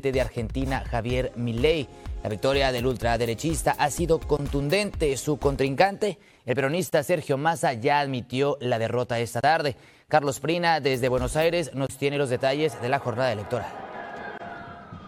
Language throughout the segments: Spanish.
de Argentina, Javier Milei. La victoria del ultraderechista ha sido contundente. Su contrincante, el peronista Sergio Massa, ya admitió la derrota esta tarde. Carlos Prina, desde Buenos Aires, nos tiene los detalles de la jornada electoral.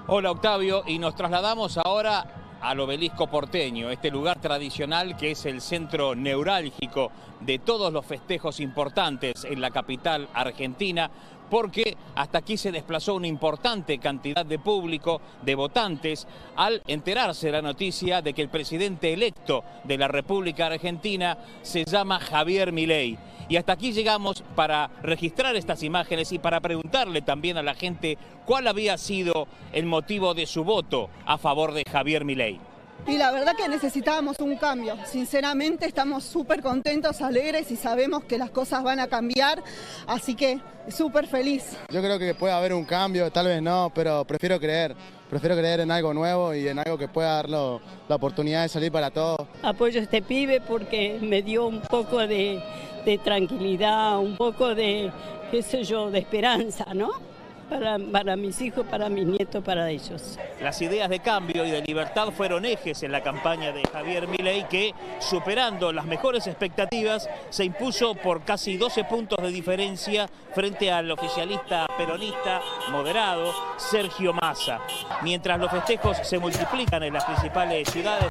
Hola Octavio, y nos trasladamos ahora al obelisco porteño, este lugar tradicional que es el centro neurálgico de todos los festejos importantes en la capital argentina, porque hasta aquí se desplazó una importante cantidad de público, de votantes, al enterarse la noticia de que el presidente electo de la República Argentina se llama Javier Milei. Y hasta aquí llegamos para registrar estas imágenes y para preguntarle también a la gente cuál había sido el motivo de su voto a favor de Javier Milei. Y la verdad que necesitábamos un cambio. Sinceramente estamos súper contentos, alegres y sabemos que las cosas van a cambiar. Así que súper feliz. Yo creo que puede haber un cambio, tal vez no, pero prefiero creer. Prefiero creer en algo nuevo y en algo que pueda dar la oportunidad de salir para todos. Apoyo a este pibe porque me dio un poco de, de tranquilidad, un poco de, qué sé yo, de esperanza, ¿no? Para, mis hijos, para mis nietos, para ellos. Las ideas de cambio y de libertad fueron ejes en la campaña de Javier Milei que, superando las mejores expectativas, se impuso por casi 12 puntos de diferencia frente al oficialista peronista moderado Sergio Massa. Mientras los festejos se multiplican en las principales ciudades.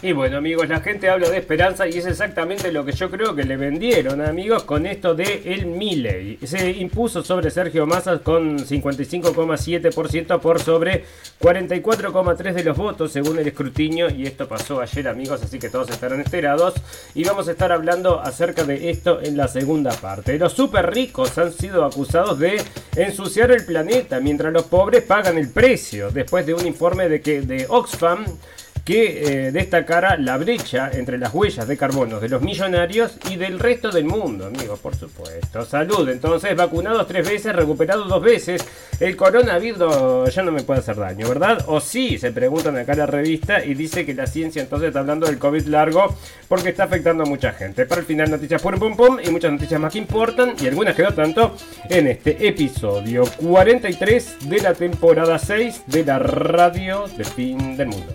Y bueno amigos, la gente habla de esperanza y es exactamente lo que yo creo que le vendieron amigos con esto de el Milley. Se impuso sobre Sergio Massa con 55,7% por sobre 44,3% de los votos según el escrutinio y esto pasó ayer amigos, así que todos estarán enterados y vamos a estar hablando acerca de esto en la segunda parte. Los super ricos han sido acusados de ensuciar el planeta mientras los pobres pagan el precio después de un informe de que de Oxfam que eh, destacara la brecha entre las huellas de carbono de los millonarios y del resto del mundo, amigos, por supuesto. Salud, entonces, vacunados tres veces, recuperados dos veces. El coronavirus ya no me puede hacer daño, ¿verdad? O sí, se preguntan acá en la revista y dice que la ciencia entonces está hablando del COVID largo porque está afectando a mucha gente. Para el final, noticias pum pum pum y muchas noticias más que importan y algunas que no tanto en este episodio 43 de la temporada 6 de la radio de fin del mundo.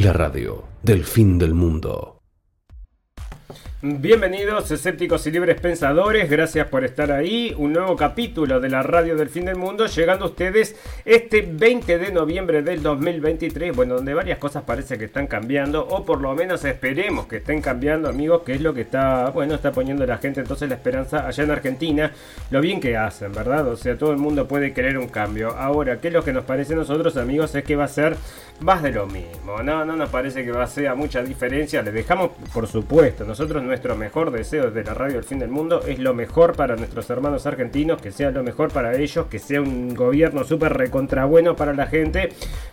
La radio del fin del mundo. Bienvenidos escépticos y libres pensadores, gracias por estar ahí. Un nuevo capítulo de la radio del fin del mundo llegando a ustedes este 20 de noviembre del 2023, bueno, donde varias cosas parece que están cambiando o por lo menos esperemos que estén cambiando, amigos, que es lo que está, bueno, está poniendo la gente entonces la esperanza allá en Argentina, lo bien que hacen, ¿verdad? O sea, todo el mundo puede querer un cambio. Ahora, ¿qué es lo que nos parece a nosotros, amigos? Es que va a ser más de lo mismo, no, no nos parece que va a ser mucha diferencia, le dejamos, por supuesto, nosotros nuestro mejor deseo desde la radio del fin del mundo es lo mejor para nuestros hermanos argentinos, que sea lo mejor para ellos, que sea un gobierno súper recontra bueno para la gente,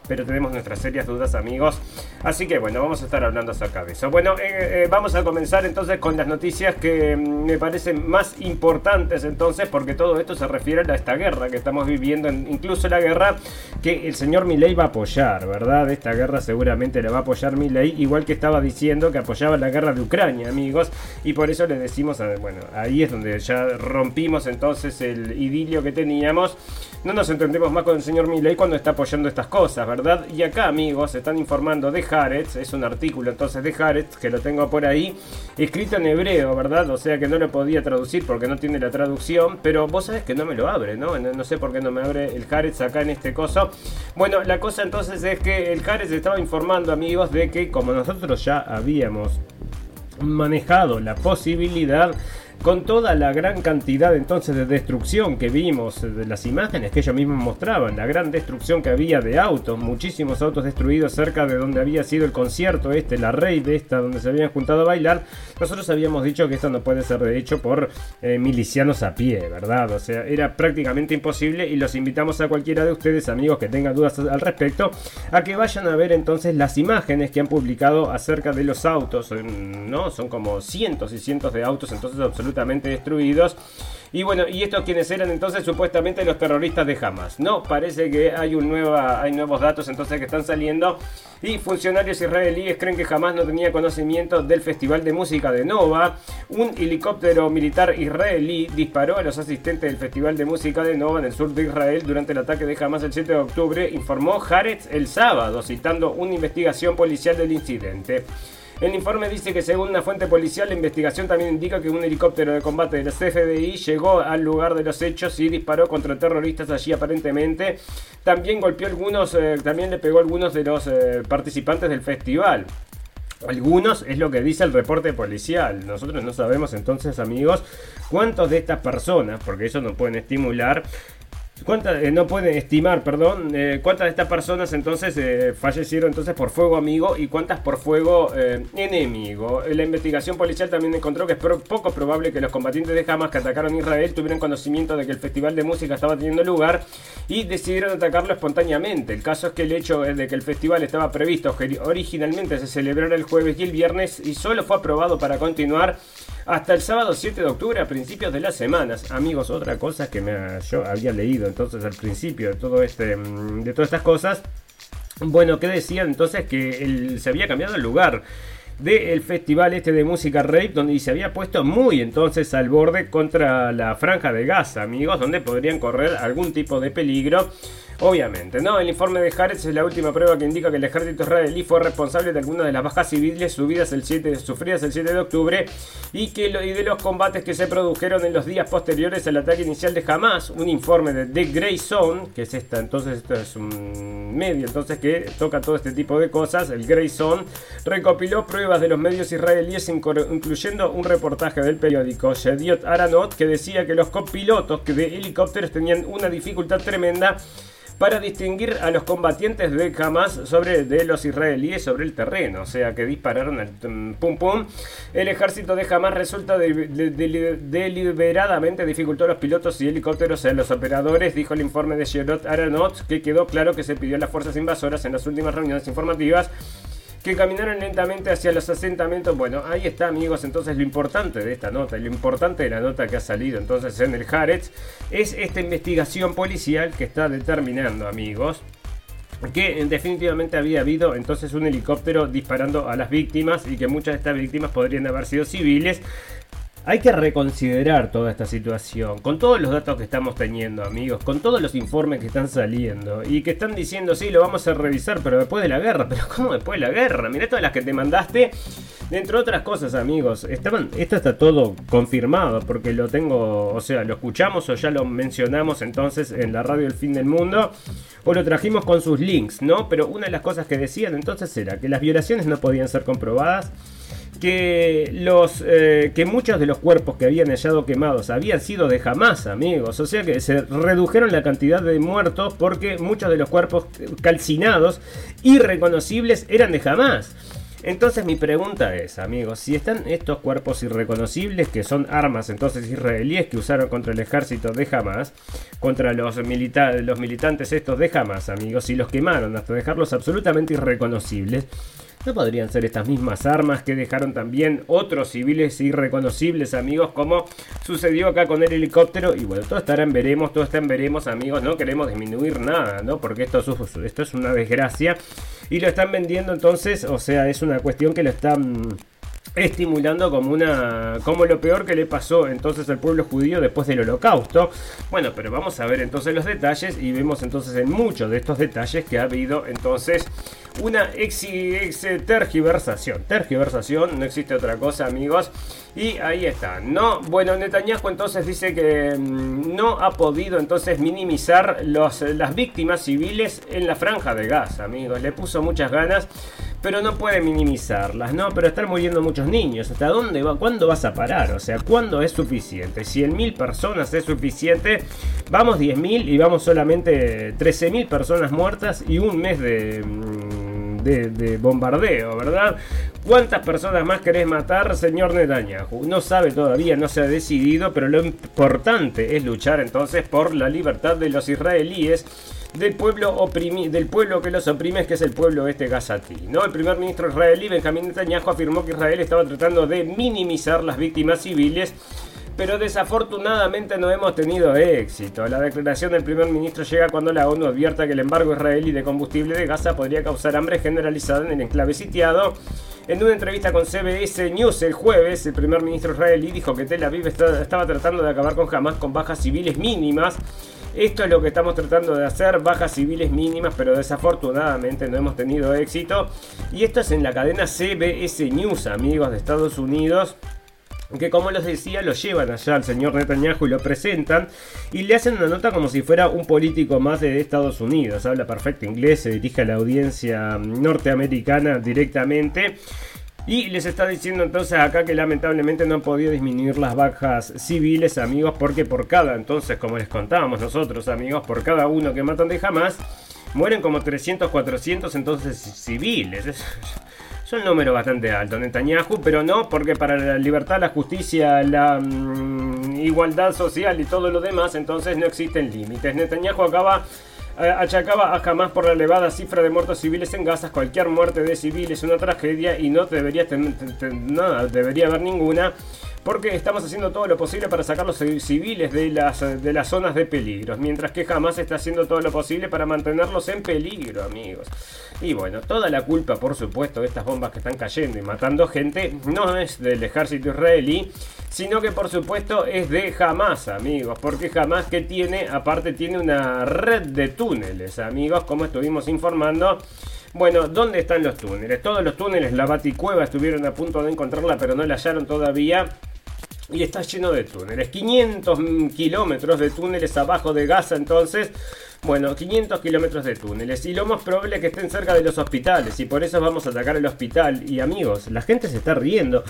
pero tenemos nuestras serias dudas amigos, así que bueno, vamos a estar hablando acerca de eso. Bueno, eh, eh, vamos a comenzar entonces con las noticias que mm, me parecen más importantes entonces, porque todo esto se refiere a esta guerra que estamos viviendo, incluso la guerra que el señor Milei va a apoyar, ¿verdad? Esta guerra seguramente la va a apoyar Milei, igual que estaba diciendo que apoyaba la guerra de Ucrania, amigos. Y por eso les decimos, bueno, ahí es donde ya rompimos entonces el idilio que teníamos. No nos entendemos más con el señor Milley cuando está apoyando estas cosas, ¿verdad? Y acá, amigos, están informando de Haaretz, es un artículo entonces de Haaretz, que lo tengo por ahí, escrito en hebreo, ¿verdad? O sea que no lo podía traducir porque no tiene la traducción, pero vos sabés que no me lo abre, ¿no? No, sé por qué no me abre el Haaretz acá en este coso. Bueno, la cosa entonces es que el Haaretz estaba informando, amigos, de que como nosotros ya habíamos manejado la posibilidad con toda la gran cantidad entonces de destrucción que vimos de las imágenes que ellos mismos mostraban, la gran destrucción que había de autos, muchísimos autos destruidos cerca de donde había sido el concierto este, la de esta, donde se habían juntado a bailar, nosotros habíamos dicho que esto no puede ser de hecho por eh, milicianos a pie, ¿verdad? O sea, era prácticamente imposible y los invitamos a cualquiera de ustedes, amigos, que tengan dudas al respecto, a que vayan a ver entonces las imágenes que han publicado acerca de los autos, ¿no? Son como cientos y cientos de autos entonces absolutamente destruidos. Y bueno, ¿y estos quienes eran entonces supuestamente los terroristas de Hamas? No, parece que hay, un nueva, hay nuevos datos entonces que están saliendo y funcionarios israelíes creen que Hamas no tenía conocimiento del Festival de Música de Nova. Un helicóptero militar israelí disparó a los asistentes del Festival de Música de Nova en el sur de Israel durante el ataque de Hamas el 7 de octubre, informó Haaretz el sábado, citando una investigación policial del incidente. El informe dice que según una fuente policial, la investigación también indica que un helicóptero de combate de la CFDI llegó al lugar de los hechos y disparó contra terroristas allí aparentemente. También golpeó algunos, eh, también le pegó a algunos de los eh, participantes del festival. Algunos es lo que dice el reporte policial. Nosotros no sabemos entonces, amigos, cuántos de estas personas, porque eso no pueden estimular, ¿Cuántas, eh, no pueden estimar, perdón, eh, cuántas de estas personas entonces eh, fallecieron entonces por fuego amigo y cuántas por fuego enemigo? La investigación policial también encontró que es poco probable que los combatientes de Hamas que atacaron Israel tuvieran conocimiento de que el festival de música estaba teniendo lugar y decidieron atacarlo espontáneamente. El caso es que el hecho de que el festival estaba previsto originalmente se celebrara el jueves y el viernes y solo fue aprobado para continuar hasta el sábado 7 de octubre a principios de las semanas. Amigos, otra cosa que me, yo había leído entonces al principio de todo este mm, de todas estas cosas. Bueno, que decían entonces que se había cambiado el lugar del festival este de música rape, donde se había puesto muy entonces al borde contra la franja de Gaza, amigos, donde podrían correr algún tipo de peligro. Obviamente, ¿no? El informe de Haaretz es la última prueba que indica que el ejército israelí fue responsable de algunas de las bajas civiles subidas el 7, sufridas el 7 de octubre y, que y de los combates que se produjeron en los días posteriores al ataque inicial de Hamas. Un informe de The Grey Zone, que es esta, entonces esto es un medio entonces que toca todo este tipo de cosas, el Grey Zone, recopiló pruebas de los medios israelíes incluyendo un reportaje del periódico Shediot Aranot que decía que los copilotos de helicópteros tenían una dificultad tremenda para distinguir a los combatientes de Hamas sobre de los israelíes sobre el terreno, o sea que dispararon al pum pum. El ejército de Hamas resulta deliberadamente dificultó a los pilotos y helicópteros a los operadores, dijo el informe de Sherot Aranot, que quedó claro que se pidió a las fuerzas invasoras en las últimas reuniones informativas que caminaron lentamente hacia los asentamientos. Bueno, ahí está, amigos. Entonces, lo importante de esta nota, lo importante de la nota que ha salido entonces en el Haaretz, es esta investigación policial que está determinando, amigos, que definitivamente había habido entonces un helicóptero disparando a las víctimas y que muchas de estas víctimas podrían haber sido civiles hay que reconsiderar toda esta situación, con todos los datos que estamos teniendo, amigos, con todos los informes que están saliendo y que están diciendo, sí, lo vamos a revisar, pero después de la guerra. Pero ¿cómo después de la guerra? Mirá todas las que te mandaste. Dentro de otras cosas, amigos, estaban, esto está todo confirmado porque lo tengo, o sea, lo escuchamos o ya lo mencionamos entonces en la radio El Fin del Mundo o lo trajimos con sus links, ¿no? Pero una de las cosas que decían entonces era que las violaciones no podían ser comprobadas que, los, eh, que muchos de los cuerpos que habían hallado quemados habían sido de jamás, amigos. O sea que se redujeron la cantidad de muertos porque muchos de los cuerpos calcinados, irreconocibles, eran de jamás. Entonces mi pregunta es, amigos, si están estos cuerpos irreconocibles, que son armas entonces israelíes que usaron contra el ejército de Hamas, contra los, los militantes estos de Hamas, amigos, y los quemaron hasta dejarlos absolutamente irreconocibles, ¿No podrían ser estas mismas armas que dejaron también otros civiles irreconocibles, amigos, como sucedió acá con el helicóptero? Y bueno, todo estará en veremos, todo está en veremos, amigos, no queremos disminuir nada, ¿no? Porque esto, esto es una desgracia. Y lo están vendiendo entonces, o sea, es una cuestión que lo están estimulando como una como lo peor que le pasó entonces al pueblo judío después del holocausto. Bueno, pero vamos a ver entonces los detalles y vemos entonces en muchos de estos detalles que ha habido entonces una ex, ex tergiversación. Tergiversación, no existe otra cosa, amigos. Y ahí está, ¿no? Bueno, Netanyahu entonces dice que mm, no ha podido entonces minimizar los, las víctimas civiles en la franja de Gaza, amigos. Le puso muchas ganas, pero no puede minimizarlas, ¿no? Pero están muriendo muchos niños. ¿Hasta dónde va? ¿Cuándo vas a parar? O sea, ¿cuándo es suficiente? 100.000 personas es suficiente. Vamos 10.000 y vamos solamente 13.000 personas muertas y un mes de... De, bombardeo, ¿verdad? ¿Cuántas personas más querés matar, señor Netanyahu? No sabe todavía, no se ha decidido, pero lo importante es luchar entonces por la libertad de los israelíes del pueblo del pueblo que los oprime, que es el pueblo este gazatí. ¿no? El primer ministro israelí, Benjamín Netanyahu, afirmó que Israel estaba tratando de minimizar las víctimas civiles pero desafortunadamente no hemos tenido éxito. La declaración del primer ministro llega cuando la ONU advierta que el embargo israelí de combustible de Gaza podría causar hambre generalizada en el enclave sitiado. En una entrevista con CBS News el jueves, el primer ministro israelí dijo que Tel Aviv estaba tratando de acabar con Hamas con bajas civiles mínimas. Esto es lo que estamos tratando de hacer, bajas civiles mínimas, pero desafortunadamente no hemos tenido éxito. Y esto es en la cadena CBS News, amigos de Estados Unidos que como les decía lo llevan allá al señor Netanyahu y lo presentan y le hacen una nota como si fuera un político más de Estados Unidos, habla perfecto inglés, se dirige a la audiencia norteamericana directamente y les está diciendo entonces acá que lamentablemente no han podido disminuir las bajas civiles amigos porque por cada entonces como les contábamos nosotros amigos por cada uno que matan de jamás mueren como 300 400 entonces civiles es un número bastante alto, Netanyahu, pero no porque para la libertad, la justicia, la mm, igualdad social y todo lo demás, entonces no existen límites. Netanyahu acaba eh, achacaba a jamás por la elevada cifra de muertos civiles en Gaza. Cualquier muerte de civiles es una tragedia y no debería, no debería haber ninguna porque estamos haciendo todo lo posible para sacar los civiles de las, de las zonas de peligro, mientras que jamás está haciendo todo lo posible para mantenerlos en peligro, amigos. Y bueno, toda la culpa, por supuesto, de estas bombas que están cayendo y matando gente, no es del ejército israelí, sino que por supuesto es de Hamas, amigos, porque Hamas que tiene, aparte tiene una red de túneles, amigos, como estuvimos informando. Bueno, ¿dónde están los túneles? Todos los túneles, la Baticueva estuvieron a punto de encontrarla, pero no la hallaron todavía y está lleno de túneles. 500 kilómetros de túneles abajo de Gaza entonces. Bueno, 500 kilómetros de túneles. Y lo más probable es que estén cerca de los hospitales. Y por eso vamos a atacar el hospital. Y amigos, la gente se está riendo.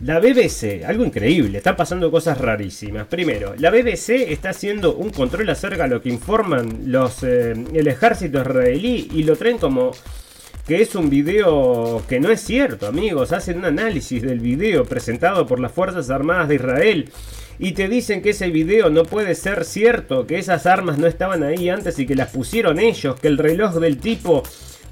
La BBC, algo increíble, están pasando cosas rarísimas. Primero, la BBC está haciendo un control acerca de lo que informan los, eh, el ejército israelí y lo traen como que es un video que no es cierto, amigos. Hacen un análisis del video presentado por las Fuerzas Armadas de Israel y te dicen que ese video no puede ser cierto, que esas armas no estaban ahí antes y que las pusieron ellos, que el reloj del tipo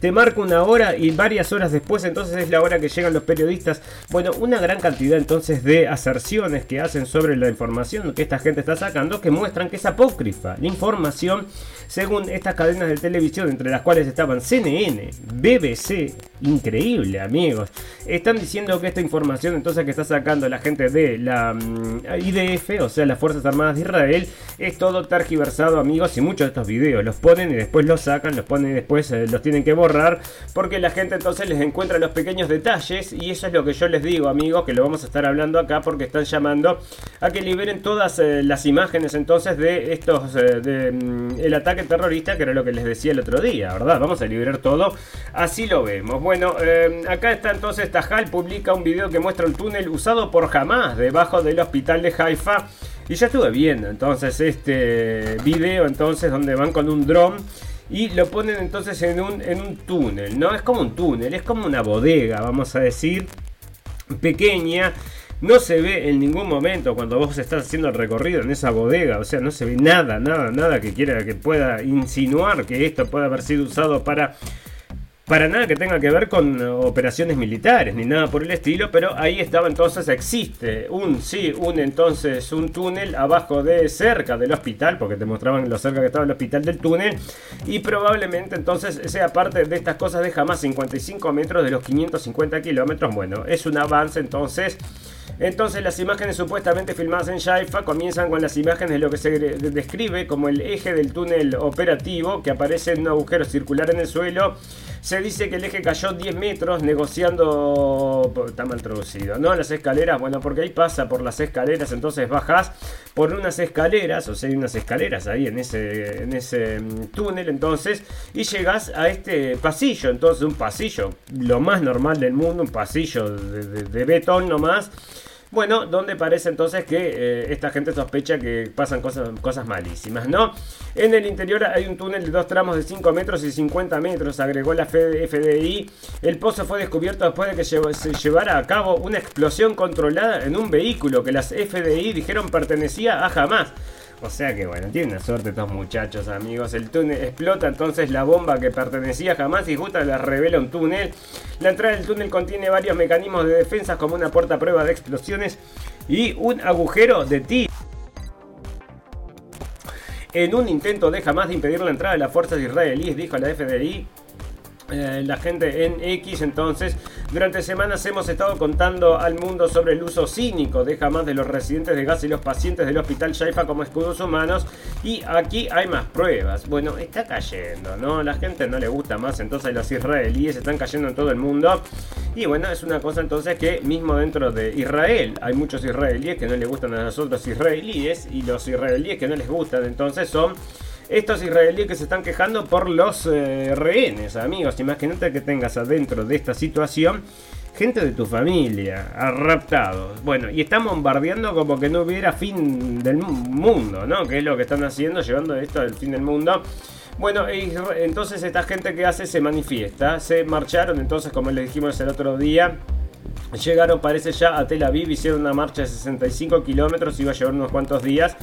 te marca una hora y varias horas después entonces es la hora que llegan los periodistas. Bueno, una gran cantidad entonces de aserciones que hacen sobre la información que esta gente está sacando que muestran que es apócrifa. La información, según estas cadenas de televisión, entre las cuales estaban CNN, BBC, increíble amigos, están diciendo que esta información entonces que está sacando la gente de la mm, IDF, o sea, las Fuerzas Armadas de Israel, es todo tergiversado amigos y muchos de estos videos los ponen y después los sacan, los ponen y después eh, los tienen que borrar porque la gente entonces les encuentra los pequeños detalles y eso es lo que yo les digo amigos que lo vamos a estar hablando acá porque están llamando a que liberen todas eh, las imágenes entonces de estos eh, mm, el ataque terrorista que era lo que les decía el otro día verdad vamos a liberar todo así lo vemos. Bueno eh, acá está entonces Tajal publica un video que muestra un túnel usado por Hamas debajo del hospital de Haifa. Y ya estuve viendo entonces este video entonces donde van con un dron y lo ponen entonces en un, en un túnel, ¿no? Es como un túnel, es como una bodega, vamos a decir, pequeña. No se ve en ningún momento cuando vos estás haciendo el recorrido en esa bodega, o sea, no se ve nada, nada, nada que quiera que pueda insinuar que esto pueda haber sido usado para para nada que tenga que ver con operaciones militares ni nada por el estilo, pero ahí estaba entonces, existe un, sí, un entonces, un túnel abajo de cerca del hospital, porque te mostraban lo cerca que estaba el hospital del túnel, y probablemente entonces sea parte de estas cosas de jamás 55 metros de los 550 kilómetros, bueno, es un avance entonces Entonces las imágenes supuestamente filmadas en Jaifa comienzan con las imágenes de lo que se describe como el eje del túnel operativo que aparece en un agujero circular en el suelo. Se dice que el eje cayó 10 metros negociando... Está mal traducido, ¿no? Las escaleras, bueno, porque ahí pasa por las escaleras, entonces bajas por unas escaleras, o sea, hay unas escaleras ahí en ese, en ese mm, túnel, entonces, y llegas a este pasillo, entonces un pasillo, lo más normal del mundo, un pasillo de betón nomás bueno, donde parece entonces que eh, esta gente sospecha que pasan cosas, cosas malísimas, ¿no? En el interior hay un túnel de dos tramos de 5 metros y 50 metros, agregó la FDI. El pozo fue descubierto después de que se llevara a cabo una explosión controlada en un vehículo que las FDI dijeron pertenecía a Hamas. O sea que bueno, tienen suerte estos muchachos, amigos. El túnel explota entonces la bomba que pertenecía jamás y justo les revela un túnel. La entrada del túnel contiene varios mecanismos de defensa como una puerta a prueba de explosiones y un agujero de ti. En un intento de jamás de impedir la entrada de las fuerzas israelíes, dijo la FDI, eh, la gente en X. Entonces, durante semanas hemos estado contando al mundo sobre el uso cínico de jamás de los residentes de gas y los pacientes del hospital Shaifa como escudos humanos. Y aquí hay más pruebas. Bueno, está cayendo, ¿no? La gente no le gusta más, entonces los israelíes están cayendo en todo el mundo. Y bueno, es una cosa entonces que mismo dentro de Israel hay muchos israelíes que no le gustan a los otros israelíes y los israelíes que no les gustan entonces son estos israelíes que se están quejando por los eh, rehenes, amigos. Imagínate que tengas adentro de esta situación gente de tu familia, raptados. Bueno, y están bombardeando como que no hubiera fin del mundo, ¿no? Que es lo que están haciendo, llevando esto al fin del mundo. Bueno, entonces esta gente que hace se manifiesta, se marcharon, entonces como les dijimos el otro día, llegaron parece ya a Tel Aviv, hicieron una marcha de 65 kilómetros, iba a llevar unos cuantos días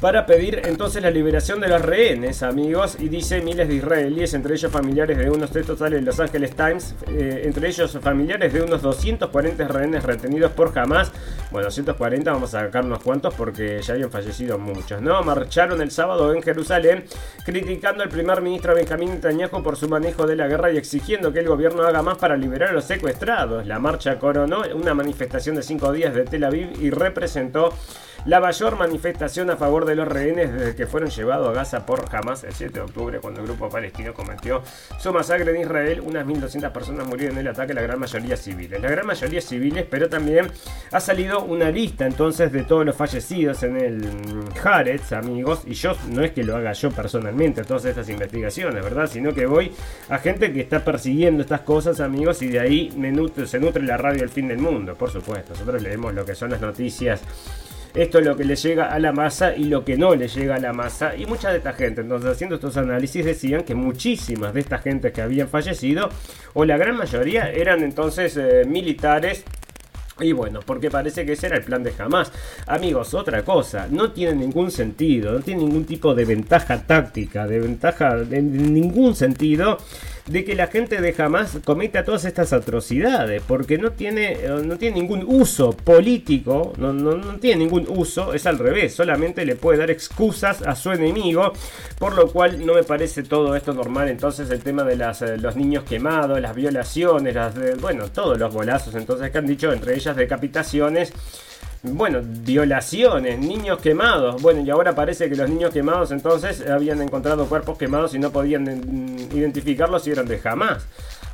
para pedir entonces la liberación de los rehenes, amigos, y dice miles de israelíes, entre ellos familiares de unos textos sale de Los Angeles Times, eh, entre ellos familiares de unos 240 rehenes retenidos por Hamas. Bueno, 240 vamos a sacar unos cuantos porque ya habían fallecido muchos, ¿no? Marcharon el sábado en Jerusalén criticando al primer ministro Benjamín Netanyahu por su manejo de la guerra y exigiendo que el gobierno haga más para liberar a los secuestrados. La marcha coronó una manifestación de cinco días de Tel Aviv y representó la mayor manifestación a favor de los rehenes desde que fueron llevados a Gaza por Hamas el 7 de octubre, cuando el grupo palestino cometió su masacre en Israel. Unas 1.200 personas murieron en el ataque, la gran mayoría civiles. La gran mayoría civiles, pero también ha salido una lista entonces de todos los fallecidos en el Haaretz, amigos. Y yo no es que lo haga yo personalmente, todas estas investigaciones, ¿verdad? Sino que voy a gente que está persiguiendo estas cosas, amigos, y de ahí se nutre la radio del fin del mundo, por supuesto. Nosotros leemos lo que son las noticias esto es lo que le llega a la masa y lo que no le llega a la masa. Y mucha de esta gente, entonces haciendo estos análisis, decían que muchísimas de estas gentes que habían fallecido, o la gran mayoría, eran entonces eh, militares y bueno, porque parece que ese era el plan de jamás. Amigos, otra cosa, no tiene ningún sentido, no tiene ningún tipo de ventaja táctica, de ventaja en ningún sentido de que la gente de Hamas cometa todas estas atrocidades, porque no tiene, eh, no tiene ningún uso político, no, no, tiene ningún uso, es al revés, solamente le puede dar excusas a su enemigo, por lo cual no me parece todo esto normal. Entonces el tema de las, eh, los niños quemados, las violaciones, las bueno, todos los bolazos entonces que han dicho, entre ellas decapitaciones bueno, violaciones, niños quemados. Bueno, y ahora parece que los niños quemados entonces habían encontrado cuerpos quemados y no podían mm, identificarlos si eran de jamás.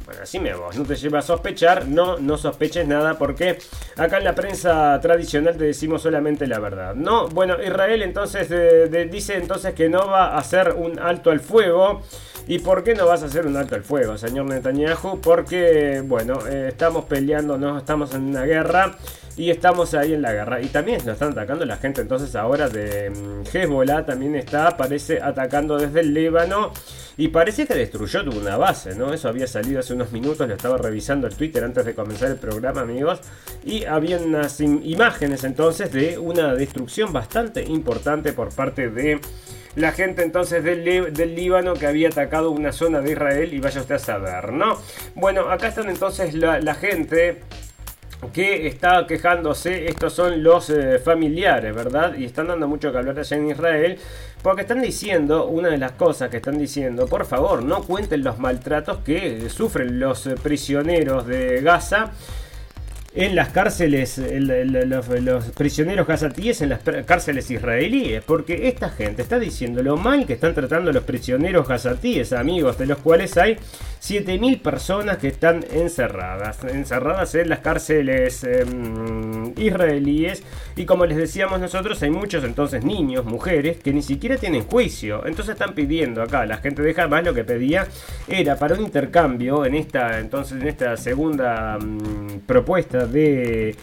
Bueno, así me vos, no te lleva a sospechar, no, no sospeches nada porque acá en la prensa tradicional te decimos solamente la verdad. No, bueno, Israel entonces dice entonces que no va a hacer un alto al fuego. ¿Y por qué no vas a hacer un alto al fuego, señor Netanyahu? Porque, bueno, eh, estamos peleando, no estamos en una guerra y estamos ahí en la guerra. Y también nos están atacando la gente entonces ahora de mm, Hezbollah. También está, parece, atacando desde el Líbano. Y parece que destruyó una base, ¿no? Eso había salido hace unos minutos. Lo estaba revisando el Twitter antes de comenzar el programa, amigos. Y había unas imágenes entonces de una destrucción bastante importante por parte de la gente entonces del, del, Líbano que había atacado una zona de Israel y vaya usted a saber, ¿no? Bueno, acá están entonces la, gente que está quejándose, estos son los eh, familiares, ¿verdad? Y están dando mucho que hablar allá en Israel, porque están diciendo, una de las cosas que están diciendo, por favor, no cuenten los maltratos que sufren los eh, prisioneros de Gaza en las cárceles, los, prisioneros gazatíes en las cárceles israelíes, porque esta gente está diciendo lo mal que están tratando los prisioneros gazatíes, amigos, de los cuales hay 7.000 personas que están encerradas, encerradas en las cárceles em, israelíes, y como les decíamos nosotros, hay muchos entonces niños, mujeres, que ni siquiera tienen juicio, entonces están pidiendo acá, la gente de Hamas lo que pedía era para un intercambio en esta, entonces en esta segunda mm, propuesta de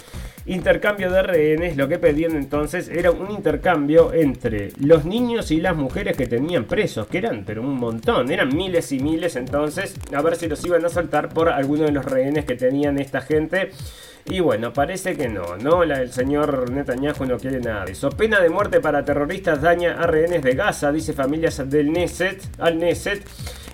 intercambio de rehenes, lo que pedían entonces era un intercambio entre los niños y las mujeres que tenían presos, que eran pero un montón, eran miles y miles entonces, a ver si los iban a soltar por alguno de los rehenes que tenían esta gente. Y bueno, parece que no, ¿no? El señor Netanyahu no quiere nada de eso. Pena de muerte para terroristas daña a rehenes de Gaza, dice familias del Neset, al Neset.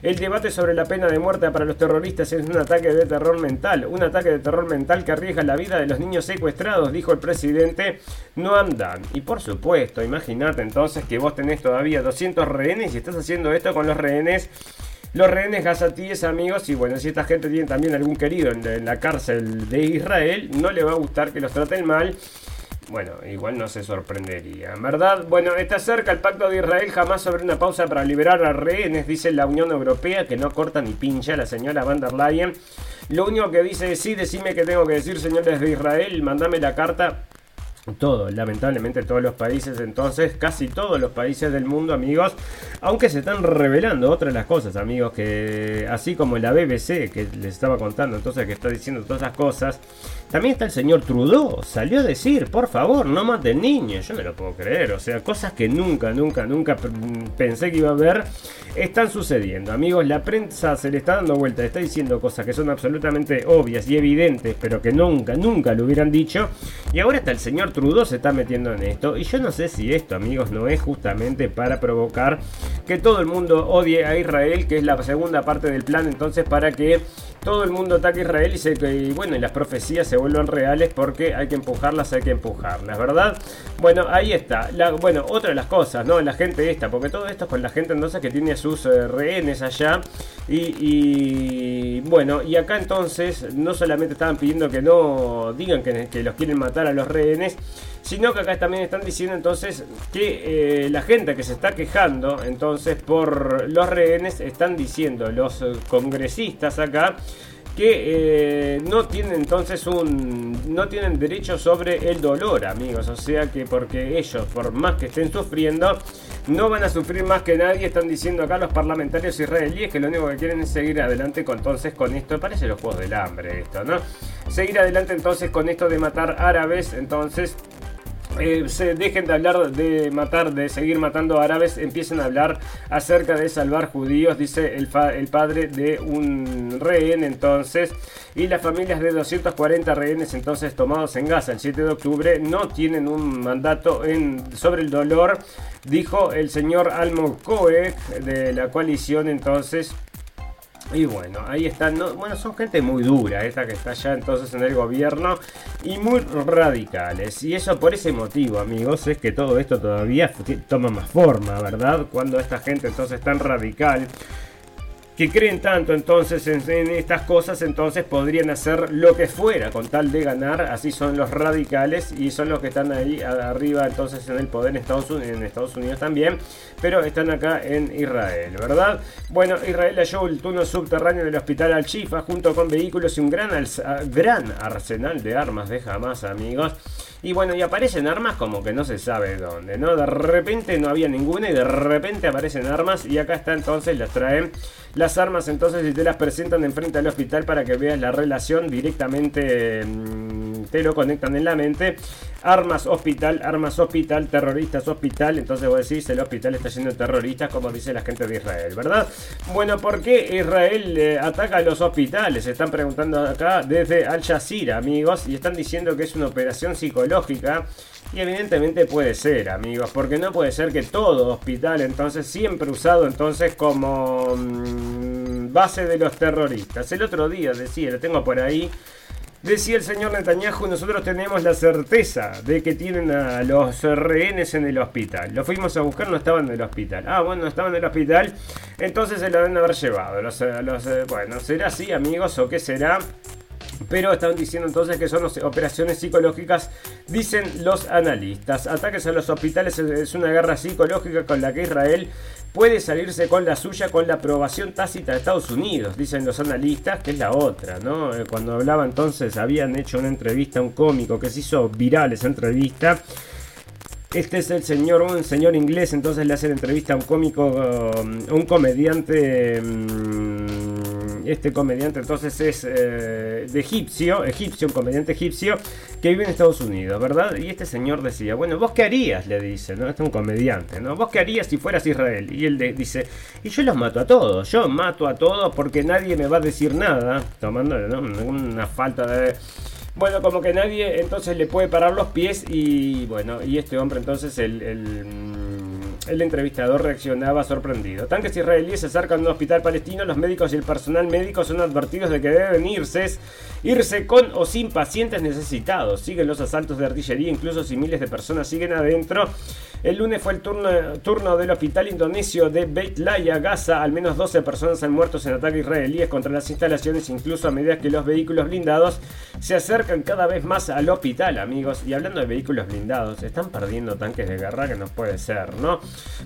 El debate sobre la pena de muerte para los terroristas es un ataque de terror mental, un ataque de terror mental que arriesga la vida de los niños secuestrados, dijo el presidente No andan. Y por supuesto, imagínate entonces que vos tenés todavía 200 rehenes y estás haciendo esto con los rehenes los rehenes gazatíes, amigos, y bueno, si esta gente tiene también algún querido en, la cárcel de Israel, no le va a gustar que los traten mal. Bueno, igual no se sorprendería, ¿verdad? Bueno, está cerca el pacto de Israel, jamás sobre una pausa para liberar a rehenes, dice la Unión Europea, que no corta ni pincha la señora van der Leyen. Lo único que dice es, sí, decime que tengo que decir, señores de Israel, mandame la carta. Todo, lamentablemente todos los países, entonces casi todos los países del mundo, amigos, aunque se están revelando otras las cosas, amigos, que así como la BBC que les estaba contando, entonces que está diciendo todas esas cosas, también está el señor Trudeau, salió a decir, por favor, no maten niños, yo no lo puedo creer, o sea, cosas que nunca, nunca, nunca pensé que iba a haber, están sucediendo, amigos, la prensa se le está dando vuelta, está diciendo cosas que son absolutamente obvias y evidentes, pero que nunca, nunca lo hubieran dicho, y ahora está el señor Trudeau se está metiendo en esto. Y yo no sé si esto, amigos, no es justamente para provocar que todo el mundo odie a Israel, que es la segunda parte del plan, entonces para que todo el mundo ataque a Israel y, se, y bueno, y las profecías se vuelvan reales porque hay que empujarlas, hay que empujarlas, ¿verdad? Bueno, ahí está. bueno, otra de las cosas, ¿no? La gente esta, porque todo esto es con la gente entonces que tiene sus eh, rehenes allá. Y, bueno, y acá entonces no solamente estaban pidiendo que no digan que, que los quieren matar a los rehenes, sino que acá también están diciendo entonces que eh, la gente que se está quejando entonces por los rehenes están diciendo los eh, congresistas acá que eh, no tienen entonces un no tienen derecho sobre el dolor amigos. O sea que porque ellos por más que estén sufriendo no van a sufrir más que nadie están diciendo acá los parlamentarios israelíes que lo único que quieren es seguir adelante con, entonces con esto parece los juegos del hambre esto no seguir adelante entonces con esto de matar árabes entonces eh, se dejen de hablar de matar, de seguir matando árabes, empiecen a hablar acerca de salvar judíos, dice el, padre de un rehén entonces. Y las familias de 240 rehenes entonces tomados en Gaza el 7 de octubre no tienen un mandato en, sobre el dolor, dijo el señor Almo de la coalición entonces y bueno, ahí están, bueno, son gente muy dura, esta que está ya entonces en el gobierno y muy radicales. Y eso por ese motivo, amigos, es que todo esto todavía toma más forma, ¿verdad? Cuando esta gente entonces tan radical que creen tanto entonces en, estas cosas, entonces podrían hacer lo que fuera con tal de ganar. Así son los radicales y son los que están ahí arriba entonces en el poder en Estados Unidos, en Estados Unidos también, pero están acá en Israel, ¿verdad? Bueno, Israel halló el túnel subterráneo del hospital Al-Shifa junto con vehículos y un gran, gran arsenal de armas de Hamas, amigos. Y bueno, y aparecen armas como que no se sabe dónde, ¿no? De repente no había ninguna y de repente aparecen armas y acá está entonces las traen las armas entonces y te las presentan enfrente del hospital para que veas la relación directamente mm, te lo conectan en la mente armas hospital armas hospital terroristas hospital entonces vos decís el hospital está lleno de terroristas como dice la gente de Israel verdad bueno ¿por qué Israel eh, ataca a los hospitales? Se están preguntando acá desde Al Jazeera amigos y están diciendo que es una operación psicológica y evidentemente puede ser, amigos, porque no puede ser que todo hospital entonces siempre usado entonces como mm, base de los terroristas. El otro día decía, lo tengo por ahí, Decía el señor Netanyahu, nosotros tenemos la certeza de que tienen a los rehenes en el hospital. Lo fuimos a buscar, no estaban en el hospital. Ah, bueno, no estaban en el hospital, entonces se lo deben haber llevado. Los, los, eh, bueno, ¿será así, amigos, o qué será? Pero están diciendo entonces que son operaciones psicológicas, dicen los analistas. Ataques a los hospitales es una guerra psicológica con la que Israel puede salirse con la suya con la aprobación tácita de Estados Unidos, dicen los analistas, que es la otra, ¿no? Eh, cuando hablaba entonces, habían hecho una entrevista a un cómico que se hizo viral esa entrevista este es el señor, un señor inglés, entonces le hace la entrevista a un cómico, um, un comediante. Um, este comediante entonces es eh, de egipcio, egipcio, un comediante egipcio que vive en Estados Unidos, ¿verdad? Y este señor decía, bueno, ¿vos qué harías? Le dice, ¿no? Este es un comediante, ¿no? ¿Vos qué harías si fueras Israel? Y él dice, y yo los mato a todos, yo mato a todos porque nadie me va a decir nada, tomando una falta de bueno, como que nadie entonces le puede parar los pies y bueno, y este hombre entonces el, el, el entrevistador reaccionaba sorprendido. Tanques israelíes se acercan a un hospital palestino, los médicos y el personal médico son advertidos de que deben irse, irse con o sin pacientes necesitados. Siguen los asaltos de artillería, incluso si miles de personas siguen adentro. El lunes fue el turno, turno del hospital indonesio de Beit Laya, Gaza. Al menos 12 personas han muerto en ataques israelíes contra las instalaciones, incluso a medida que los vehículos blindados se acercan cada vez más al hospital, amigos. Y hablando de vehículos blindados, están perdiendo tanques de guerra que no puede ser, ¿no?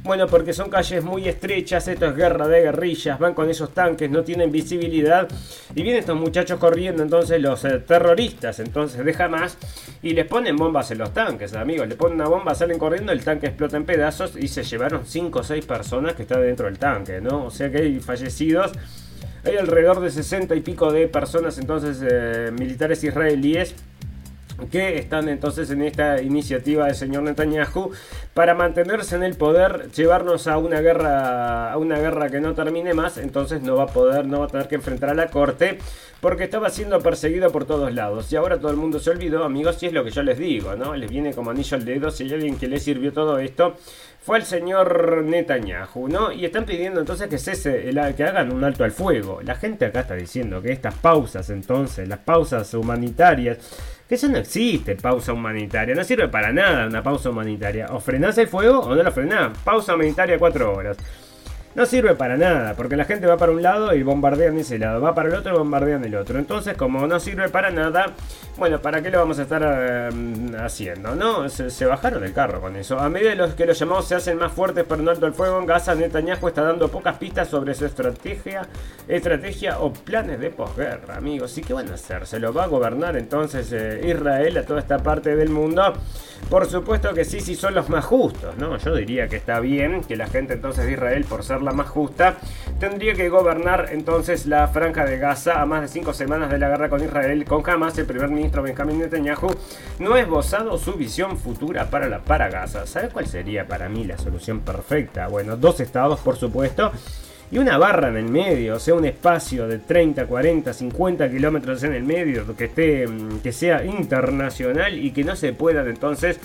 Bueno, porque son calles muy estrechas, esto es guerra de guerrillas, van con esos tanques, no tienen visibilidad. Y vienen estos muchachos corriendo, entonces los eh, terroristas, entonces de más y les ponen bombas en los tanques, amigos. Le ponen una bomba, salen corriendo, el tanque explota en pedazos y se llevaron 5 o 6 personas que están dentro del tanque, ¿no? O sea que hay fallecidos. Hay alrededor de 60 y pico de personas entonces eh, militares israelíes que están entonces en esta iniciativa del señor Netanyahu para mantenerse en el poder, llevarnos a una guerra a una guerra que no termine más, entonces no va a poder, no va a tener que enfrentar a la corte porque estaba siendo perseguido por todos lados y ahora todo el mundo se olvidó, amigos, y es lo que yo les digo, ¿no? Les viene como anillo al dedo si hay alguien que le sirvió todo esto fue el señor Netanyahu, ¿no? Y están pidiendo entonces que cese, que hagan un alto al fuego. La gente acá está diciendo que estas pausas entonces, las pausas humanitarias, que eso no existe, pausa humanitaria. No sirve para nada una pausa humanitaria. O frenás el fuego o no lo frenás. Pausa humanitaria cuatro horas. No sirve para nada, porque la gente va para un lado y bombardean ese lado, va para el otro y bombardean el otro. Entonces, como no sirve para nada, bueno, ¿para qué lo vamos a estar eh, haciendo? No, se, bajaron del carro con eso. A medida de los que los llamados se hacen más fuertes pero no alto el fuego en Gaza, Netanyahu está dando pocas pistas sobre su estrategia, estrategia o planes de posguerra, amigos. ¿Y qué van a hacer? ¿Se lo va a gobernar entonces eh, Israel a toda esta parte del mundo? Por supuesto que sí, sí son los más justos, ¿no? Yo diría que está bien que la gente entonces de Israel, por ser la más justa, tendría que gobernar entonces la franja de Gaza a más de cinco semanas de la guerra con Israel, con Hamas, el primer ministro Benjamin Netanyahu no ha esbozado su visión futura para, la, para Gaza. ¿Sabe cuál sería para mí la solución perfecta? Bueno, dos estados, por supuesto y una barra en el medio, o sea, un espacio de 30, 40, 50 kilómetros en el medio que esté mm, que sea internacional y que no se pueda entonces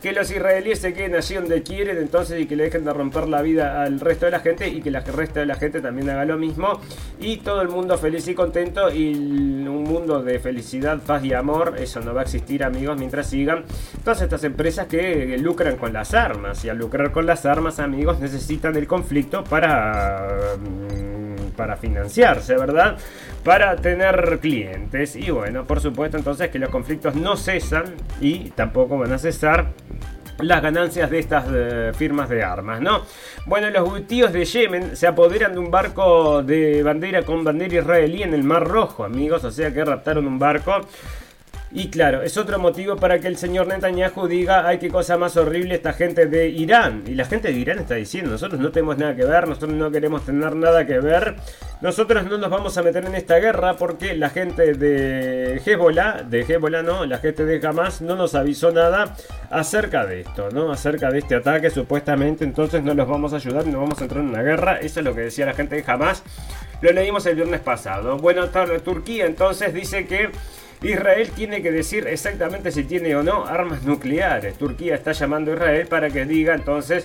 que los israelíes se queden allí donde quieren entonces y que le dejen de romper la vida al resto de la gente y que el resto de la gente también haga lo mismo. Y todo el mundo feliz y contento y un mundo de felicidad, paz y amor, eso no va a existir amigos mientras sigan todas estas empresas que lucran con las armas. Y al lucrar con las armas amigos necesitan el conflicto para mm, para financiarse, ¿verdad? Para tener clientes. Y bueno, por supuesto entonces que los conflictos no cesan y tampoco van a cesar las ganancias de estas eh, firmas de armas, ¿no? Bueno, los tíos de Yemen se apoderan de un barco de bandera con bandera israelí en el Mar Rojo, amigos, o sea que raptaron un barco y claro, es otro motivo para que el señor Netanyahu diga, ay, qué cosa más horrible esta gente de Irán. Y la gente de Irán está diciendo, nosotros no tenemos nada que ver, nosotros no queremos tener nada que ver, nosotros no nos vamos a meter en esta guerra porque la gente de Hezbollah, de Hezbollah no, la gente de Hamas no nos avisó nada acerca de esto, ¿no? Acerca de este ataque, supuestamente, entonces no los vamos a ayudar no vamos a entrar en una guerra. Eso es lo que decía la gente de Hamas. Lo leímos el viernes pasado. Bueno, Turquía entonces dice que Israel tiene que decir exactamente si tiene o no armas nucleares. Turquía está llamando a Israel para que diga entonces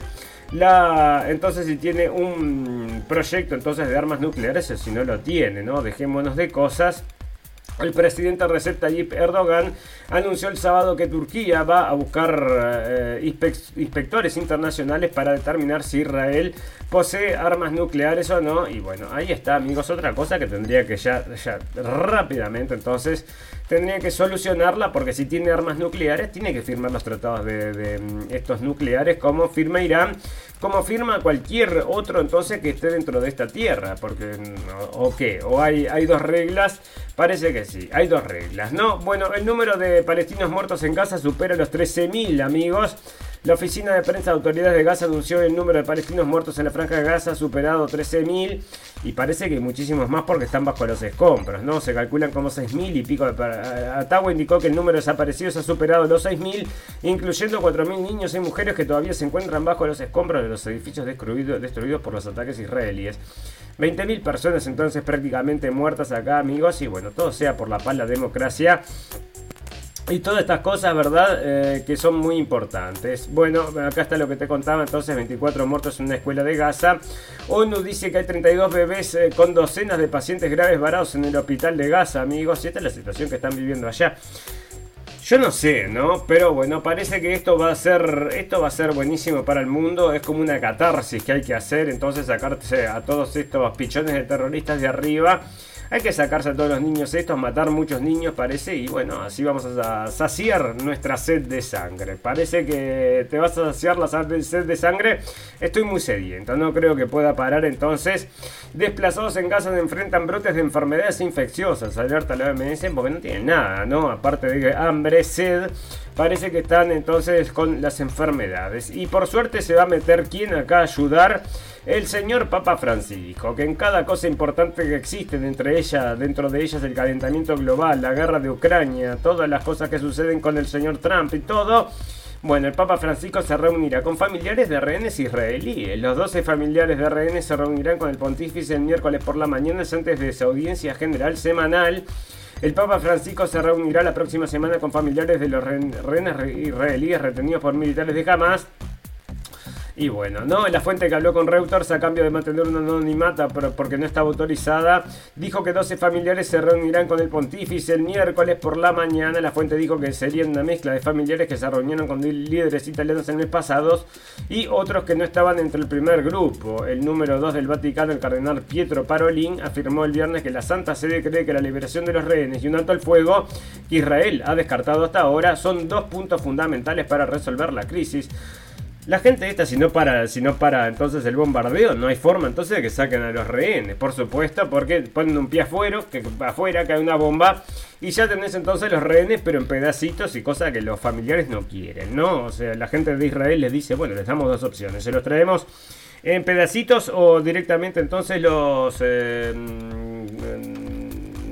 la entonces si tiene un proyecto entonces de armas nucleares o si no lo tiene, ¿no? Dejémonos de cosas El presidente Recep Tayyip Erdogan anunció el sábado que Turquía va a buscar eh, inspectores internacionales para determinar si Israel posee armas nucleares o no. Y bueno, ahí está, amigos. Otra cosa que tendría que ya, ya rápidamente entonces tendría que solucionarla porque si tiene armas nucleares tiene que firmar los tratados de, mm, estos nucleares como firma Irán, como firma cualquier otro entonces que esté dentro de esta tierra. Porque, ¿o qué? ¿O hay, hay dos reglas? Parece que sí, hay dos reglas, ¿no? Bueno, el número de palestinos muertos en Gaza supera los 13.000 amigos. La oficina de prensa de autoridades de Gaza anunció el número de palestinos muertos en la franja de Gaza ha superado 13.000 y parece que muchísimos más porque están bajo los escombros, ¿no? Se calculan como 6.000 y pico. Atawa indicó que el número de desaparecidos ha superado los 6.000, incluyendo 4.000 niños y mujeres que todavía se encuentran bajo los escombros de los edificios destruidos, destruidos por los ataques israelíes. 20.000 personas entonces prácticamente muertas acá, amigos, y bueno, todo sea por la paz, la democracia y todas estas cosas, ¿verdad? Eh, que son muy importantes. Bueno, acá está lo que te contaba. Entonces, 24 muertos en una escuela de Gaza. ONU dice que hay 32 bebés eh, con docenas de pacientes graves varados en el hospital de Gaza, amigos. Y esta es la situación que están viviendo allá. Yo no sé, ¿no? Pero bueno, parece que esto va a ser esto va a ser buenísimo para el mundo, es como una catarsis que hay que hacer, entonces sacarse a todos estos pichones de terroristas de arriba hay que sacarse a todos los niños estos, matar muchos niños parece y bueno, así vamos a saciar nuestra sed de sangre. Parece que te vas a saciar la sed de sangre. Estoy muy sediento, no creo que pueda parar entonces. Desplazados en Gaza enfrentan brotes de enfermedades infecciosas. Alerta la OMS porque no tienen nada, ¿no? Aparte de hambre, sed parece que están entonces con las enfermedades. Y por suerte se va a meter quien acá a ayudar. El señor Papa Francisco, que en cada cosa importante que existe entre dentro de ellas el calentamiento global, la guerra de Ucrania, todas las cosas que suceden con el señor Trump y todo, bueno, el Papa Francisco se reunirá con familiares de rehenes israelíes. Los 12 familiares de rehenes se reunirán con el pontífice el miércoles por la mañana antes de su audiencia general semanal. El Papa Francisco se reunirá la próxima semana con familiares de los rehenes israelíes retenidos por militares de Hamas y bueno, ¿no? La fuente que habló con Reuters a cambio de mantener una anonimata porque no estaba autorizada, dijo que 12 familiares se reunirán con el pontífice el miércoles por la mañana. La fuente dijo que sería una mezcla de familiares que se reunieron con líderes italianos el mes pasado y otros que no estaban entre el primer grupo. El número 2 del Vaticano, el cardenal Pietro Parolin, afirmó el viernes que la Santa Sede cree que la liberación de los rehenes y un alto al fuego que Israel ha descartado hasta ahora son dos puntos fundamentales para resolver la crisis. La gente esta, si no para, si no para entonces el bombardeo, no hay forma entonces de que saquen a los rehenes, por supuesto, porque ponen un pie afuera, que afuera cae una bomba y ya tenés entonces los rehenes, pero en pedacitos y cosas que los familiares no quieren, ¿no? O sea, la gente de Israel les dice, bueno, les damos dos opciones, se los traemos en pedacitos o directamente entonces los... Eh,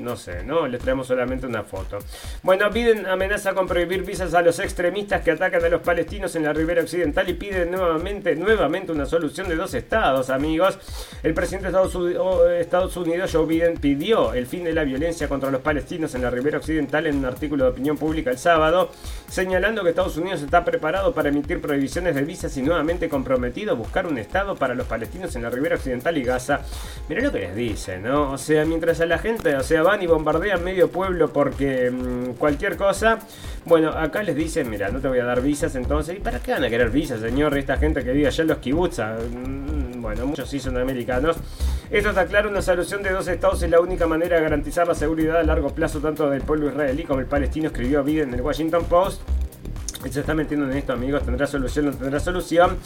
no sé, ¿no? Les traemos solamente una foto. Bueno, Biden amenaza con prohibir visas a los extremistas que atacan a los palestinos en la ribera occidental y pide nuevamente, nuevamente una solución de dos estados, amigos. El presidente de Estados Unidos, Joe Biden, pidió el fin de la violencia contra los palestinos en la ribera occidental en un artículo de opinión pública el sábado, señalando que Estados Unidos está preparado para emitir prohibiciones de visas y nuevamente comprometido a buscar un estado para los palestinos en la ribera occidental y Gaza. Mirá lo que les dice, ¿no? O sea, mientras a la gente, o sea, va y bombardean medio pueblo porque mm, cualquier cosa. Bueno, acá les dicen, mira, no te voy a dar visas entonces. ¿Y para qué van a querer visas, señor? Esta gente que vive allá en los kibbutz. Mm, bueno, muchos sí son americanos. Esto está claro, una solución de dos estados es la única manera de garantizar la seguridad a largo plazo tanto del pueblo israelí como el palestino, escribió Biden en el Washington Post se está metiendo en esto, amigos. Tendrá solución, no tendrá solución.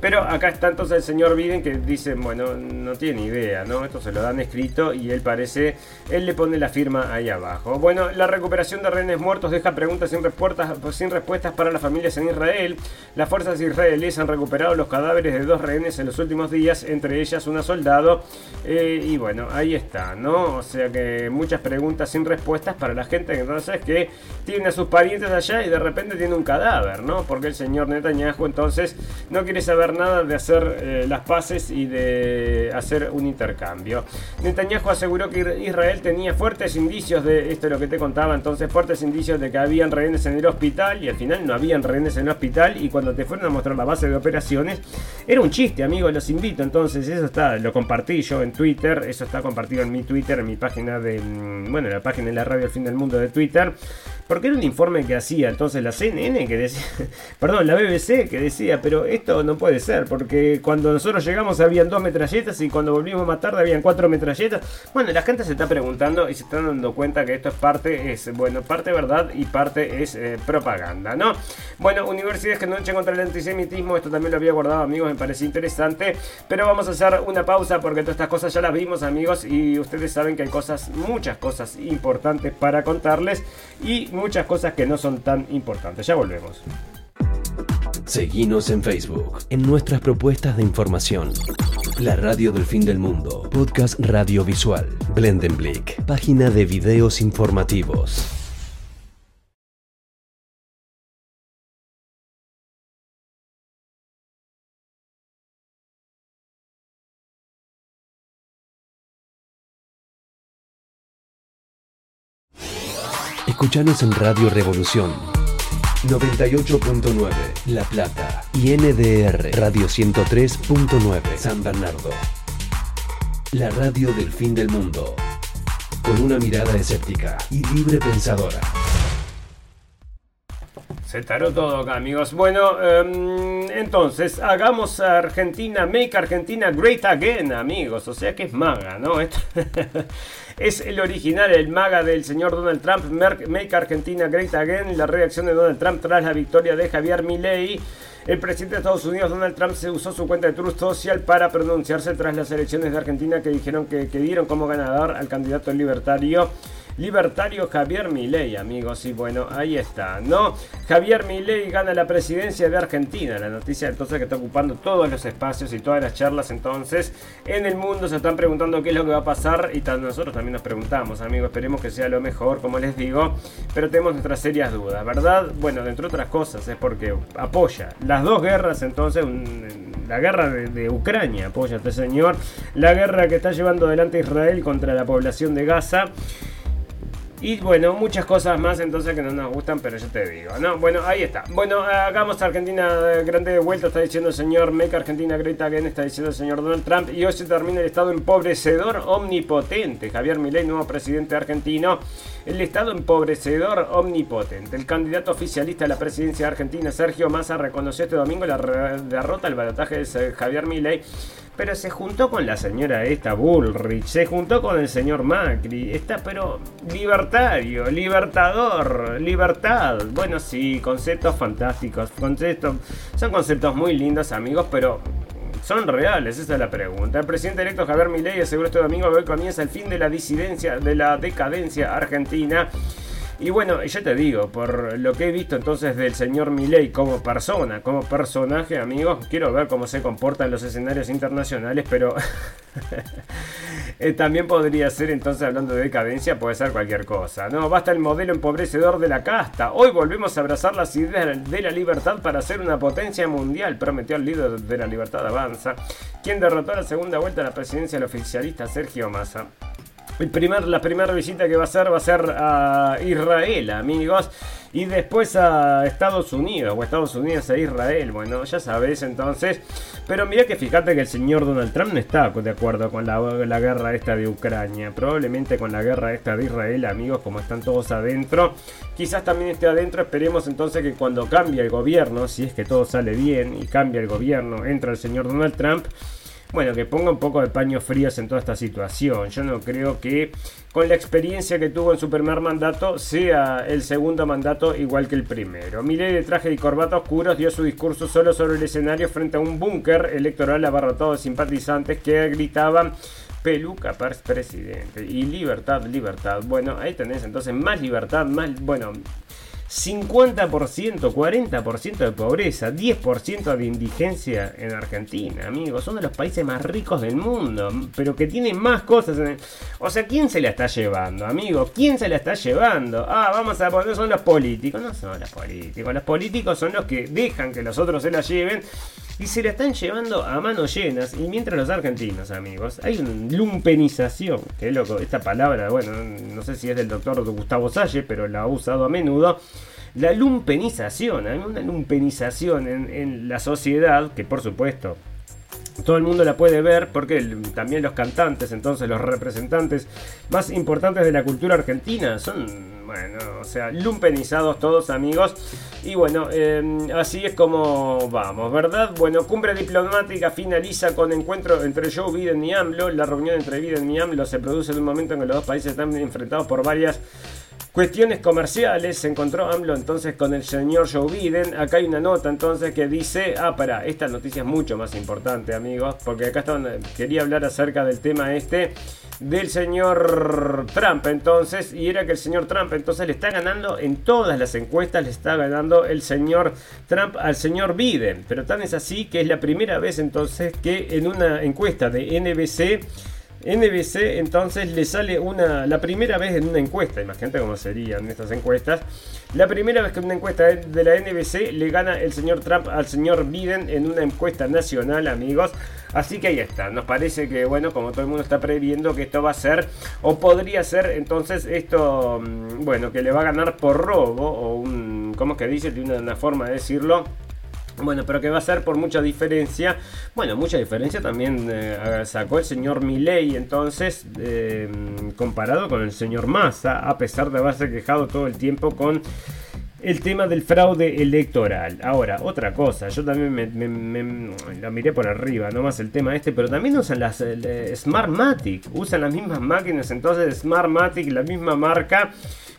Pero acá está entonces el señor Biden que dice, bueno, no tiene idea, ¿no? Esto se lo dan escrito y él parece, él le pone la firma ahí abajo. Bueno, la recuperación de rehenes muertos deja preguntas sin respuestas, para las familias en Israel. Las fuerzas israelíes han recuperado los cadáveres de dos rehenes en los últimos días, entre ellas una soldado. Eh, y bueno, ahí está, ¿no? O sea que muchas preguntas sin respuestas para la gente entonces que tiene a sus parientes allá y de repente tiene un cadáver ¿no? Porque el señor Netanyahu entonces no quiere saber nada de hacer eh, las paces y de hacer un intercambio. Netanyahu aseguró que Israel tenía fuertes indicios de esto es lo que te contaba entonces, fuertes indicios de que habían rehenes en el hospital y al final no habían rehenes en el hospital y cuando te fueron a mostrar la base de operaciones era un chiste, amigos, los invito entonces, eso está, lo compartí yo en Twitter, eso está compartido en mi Twitter, en mi página de, mm, bueno, la página de la radio El Fin del Mundo de Twitter. Porque era un informe que hacía entonces la CNN que decía, perdón, la BBC que decía, pero esto no puede ser, porque cuando nosotros llegamos habían dos metralletas y cuando volvimos más tarde habían cuatro metralletas. Bueno, la gente se está preguntando y se está dando cuenta que esto es parte, es, bueno, parte verdad y parte es eh, propaganda, ¿no? Bueno, universidades que no luchen contra el antisemitismo, esto también lo había guardado, amigos, me parece interesante, pero vamos a hacer una pausa porque todas estas cosas ya las vimos, amigos, y ustedes saben que hay cosas, muchas cosas importantes para contarles y muchas cosas que no son tan importantes. Ya volvemos. Seguimos en Facebook, en nuestras propuestas de información. La radio del fin del mundo, podcast radiovisual, Blendenblick, página de videos informativos. Escuchanos en Radio Revolución 98.9 La Plata y NDR Radio 103.9 San Bernardo. La radio del fin del mundo. Con una mirada escéptica y libre pensadora. Se taró todo acá, amigos. Bueno, em, entonces, hagamos Argentina, make Argentina great again, amigos. O sea que es maga, ¿no? Es el original, el maga del señor Donald Trump, Make Argentina Great Again, la reacción de Donald Trump tras la victoria de Javier Milei. El presidente de Estados Unidos, Donald Trump, se usó su cuenta de Truth Social para pronunciarse tras las elecciones de Argentina que dijeron que, que dieron como ganador al candidato libertario libertario Javier Milei, amigos. Y bueno, ahí está, ¿no? Javier Milei gana la presidencia de Argentina. La noticia entonces que está ocupando todos los espacios y todas las charlas entonces en el mundo. Se están preguntando qué es lo que va a pasar y nosotros también nos preguntamos, amigos. Esperemos que sea lo mejor, como les digo. Pero tenemos nuestras serias dudas, ¿verdad? Bueno, dentro de otras cosas, es porque apoya las dos guerras entonces. la guerra de, de, Ucrania apoya este señor, la guerra que está llevando adelante Israel contra la población de Gaza y bueno, muchas cosas más entonces que no nos gustan, pero yo te digo, ¿no? Bueno, ahí está. Bueno, hagamos Argentina grande de vuelta, está diciendo el señor Meca Argentina Great Again, está diciendo el señor Donald Trump. Y hoy se termina el estado empobrecedor omnipotente. Javier Milei, nuevo presidente argentino. El estado empobrecedor omnipotente. El candidato oficialista a la presidencia de Argentina, Sergio Massa, reconoció este domingo la derrota al balotaje de Javier Milei pero se juntó con la señora esta Bullrich, se juntó con el señor Macri, está pero libertario, libertador, libertad. Bueno, sí, conceptos fantásticos, conceptos, son conceptos muy lindos amigos, pero son reales, esa es la pregunta. El presidente electo Javier Milei aseguró este domingo que hoy comienza el fin de la disidencia, de la decadencia argentina y bueno, yo te digo, por lo que he visto entonces del señor Milei como persona, como personaje, amigos, quiero ver cómo se comporta en los escenarios internacionales, pero eh, también podría ser entonces hablando de decadencia, puede ser cualquier cosa. No, basta el modelo empobrecedor de la casta. Hoy volvemos a abrazar las ideas de la libertad para ser una potencia mundial, prometió el líder de la libertad avanza, quien derrotó a la segunda vuelta a la presidencia del oficialista Sergio Massa. La primera visita que va a hacer va a ser a Israel, amigos. Y después a Estados Unidos, o Estados Unidos a Israel. Bueno, ya sabéis entonces. Pero mira que fíjate que el señor Donald Trump no está de acuerdo con la, la, guerra esta de Ucrania. Probablemente con la guerra esta de Israel, amigos, como están todos adentro. Quizás también esté adentro. Esperemos entonces que cuando cambie el gobierno, si es que todo sale bien y cambia el gobierno, entra el señor Donald Trump bueno, que ponga un poco de paños fríos en toda esta situación. Yo no creo que con la experiencia que tuvo en su primer mandato sea el segundo mandato igual que el primero. Milei de traje y corbata oscuros dio su discurso solo sobre el escenario frente a un búnker electoral abarrotado de simpatizantes que gritaban peluca para presidente y libertad, libertad. Bueno, ahí tenés entonces más libertad, más, bueno, 50%, 40% de pobreza, 10% de indigencia en Argentina, amigos. Son de los países más ricos del mundo, pero que tienen más cosas. O sea, ¿quién se la está llevando, amigos? ¿Quién se la está llevando? Ah, vamos a poner, son los políticos. No son los políticos. Los políticos son los que dejan que los otros se la lleven y se la están llevando a manos llenas. Y mientras los argentinos, amigos, hay una lumpenización, que loco, esta palabra, bueno, no sé si es del doctor Gustavo Salle, pero la ha usado a menudo. La lumpenización, hay una lumpenización en, en la sociedad, que por supuesto todo el mundo la puede ver porque también los cantantes, entonces los representantes más importantes de la cultura argentina son bueno, o sea, lumpenizados todos amigos. Y bueno, em, así es como vamos, ¿verdad? Bueno, cumbre diplomática finaliza con encuentro entre Joe Biden y AMLO. La reunión entre Biden y AMLO se produce en un momento en que los dos países están enfrentados por varias Cuestiones comerciales, se encontró AMLO entonces con el señor Joe Biden. Acá hay una nota entonces que dice, ah, para, esta noticia es mucho más importante amigos, porque acá quería hablar acerca del tema este del señor Trump entonces, y era que el señor Trump entonces le está ganando en todas las encuestas, le está ganando el señor Trump al señor Biden, pero tan es así que es la primera vez entonces que en una encuesta de NBC, NBC entonces le sale una, la primera vez en una encuesta, imagínate cómo serían estas encuestas, la primera vez que una encuesta de la NBC le gana el señor Trump al señor Biden en una encuesta nacional, amigos. Así que ahí está, nos parece que, bueno, como todo el mundo está previendo que esto va a ser, o podría ser entonces esto, mm, bueno, que le va a ganar por robo, o un, ¿cómo es que dice? De una forma de decirlo bueno, pero que va a ser por mucha diferencia. Bueno, mucha diferencia también eh, sacó el señor Milley entonces, eh, comparado con el señor Massa, a pesar de haberse quejado todo el tiempo con el tema del fraude electoral. Ahora, otra cosa, yo también me, lo miré por arriba, no más el tema este, pero también usan las Smartmatic, usan las mismas máquinas, entonces Smartmatic, la misma marca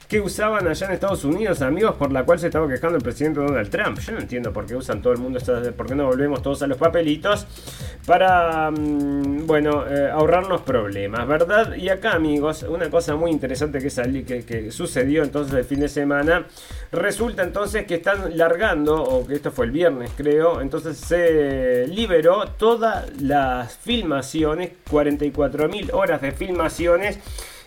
que usaban allá en Estados Unidos, amigos, por la cual se estaba quejando el presidente Donald Trump. Yo no entiendo por qué usan todo el mundo, por qué no volvemos todos a los papelitos para, mm, bueno, eh, ahorrarnos problemas, ¿verdad? Y acá, amigos, una cosa muy interesante que, que, sucedió entonces el fin de semana, resulta entonces que están largando, o que esto fue el viernes creo, entonces se liberó todas las filmaciones, 44.000 horas de filmaciones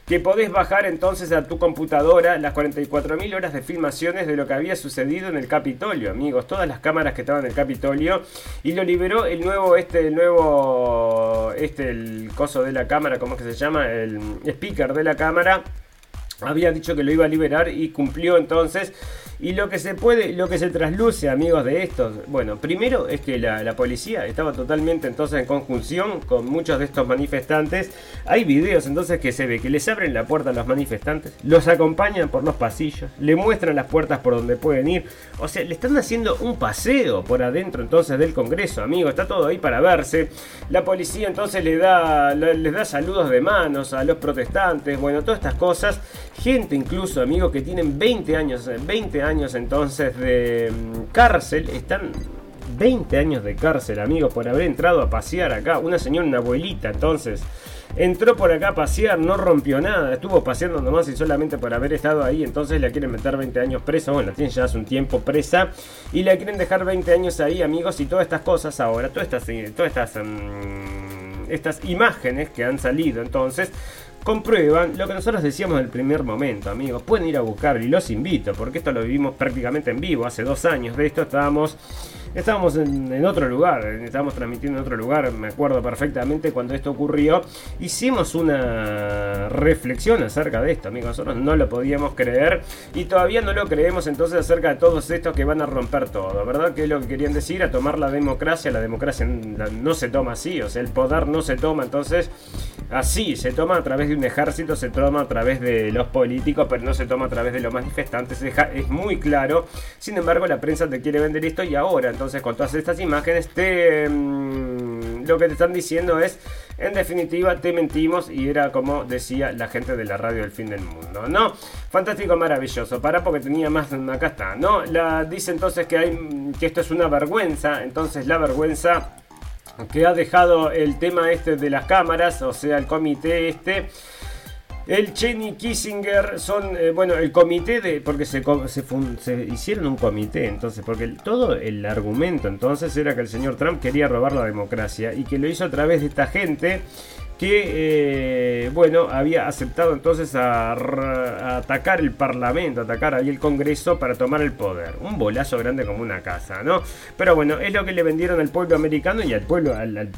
que podés bajar entonces a tu computadora las 44.000 horas de filmaciones de lo que había sucedido en el Capitolio, amigos, todas las cámaras que estaban en el Capitolio. Y lo liberó el nuevo este el nuevo este el coso de la cámara, ¿cómo es que se llama? El speaker de la cámara. Había dicho que lo iba a liberar y cumplió entonces y lo que se puede, lo que se trasluce, amigos de estos, bueno, primero es que la, policía estaba totalmente entonces en conjunción con muchos de estos manifestantes. Hay videos entonces que se ve que les abren la puerta a los manifestantes, los acompañan por los pasillos, le muestran las puertas por donde pueden ir. O sea, le están haciendo un paseo por adentro entonces del Congreso, amigos. Está todo ahí para verse. La policía entonces le da, les da saludos de manos a los protestantes. Bueno, todas estas cosas. Gente incluso, amigos, que tienen 20 años, 20 años años entonces de mm, cárcel. Están 20 años de cárcel, amigos, por haber entrado a pasear acá. Una señora, una abuelita, entonces. Entró por acá a pasear, no rompió nada, estuvo paseando nomás y solamente por haber estado ahí, entonces la quieren meter 20 años presa, bueno, la tienen ya hace un tiempo presa y la quieren dejar 20 años ahí, amigos, y todas estas cosas ahora, todas estas, eh, todas estas, mm, estas imágenes que han salido entonces comprueban lo que nosotros decíamos en el primer momento, amigos. Pueden ir a buscarlo y los invito, porque esto lo vivimos prácticamente en vivo. Hace dos años de esto estábamos Estábamos en, otro lugar, estábamos transmitiendo en otro lugar, me acuerdo perfectamente cuando esto ocurrió. Hicimos una reflexión acerca de esto, amigos. Nosotros no lo podíamos creer y todavía no lo creemos entonces acerca de todos estos que van a romper todo, ¿verdad? Que es lo que querían decir, a tomar la democracia. La democracia no se toma así, o sea, el poder no se toma entonces así, se toma a través de un ejército, se toma a través de los políticos, pero no se toma a través de los manifestantes. Es muy claro. Sin embargo, la prensa te quiere vender esto y ahora entonces con todas estas imágenes te mm, lo que te están diciendo es en definitiva te mentimos y era como decía la gente de la radio del fin del mundo no fantástico maravilloso para porque tenía más acá está no la dice entonces que hay que esto es una vergüenza entonces la vergüenza que ha dejado el tema este de las cámaras o sea el comité este El Cheney Kissinger son, eh, bueno, el comité de, porque se, se, hicieron un comité, entonces, porque todo el argumento entonces era que el señor Trump quería robar la democracia y que lo hizo a través de esta gente que eh, bueno había aceptado entonces a, atacar el parlamento, atacar ahí el Congreso para tomar el poder. Un bolazo grande como una casa, ¿no? Pero bueno, es lo que le vendieron al pueblo americano y al pueblo, al,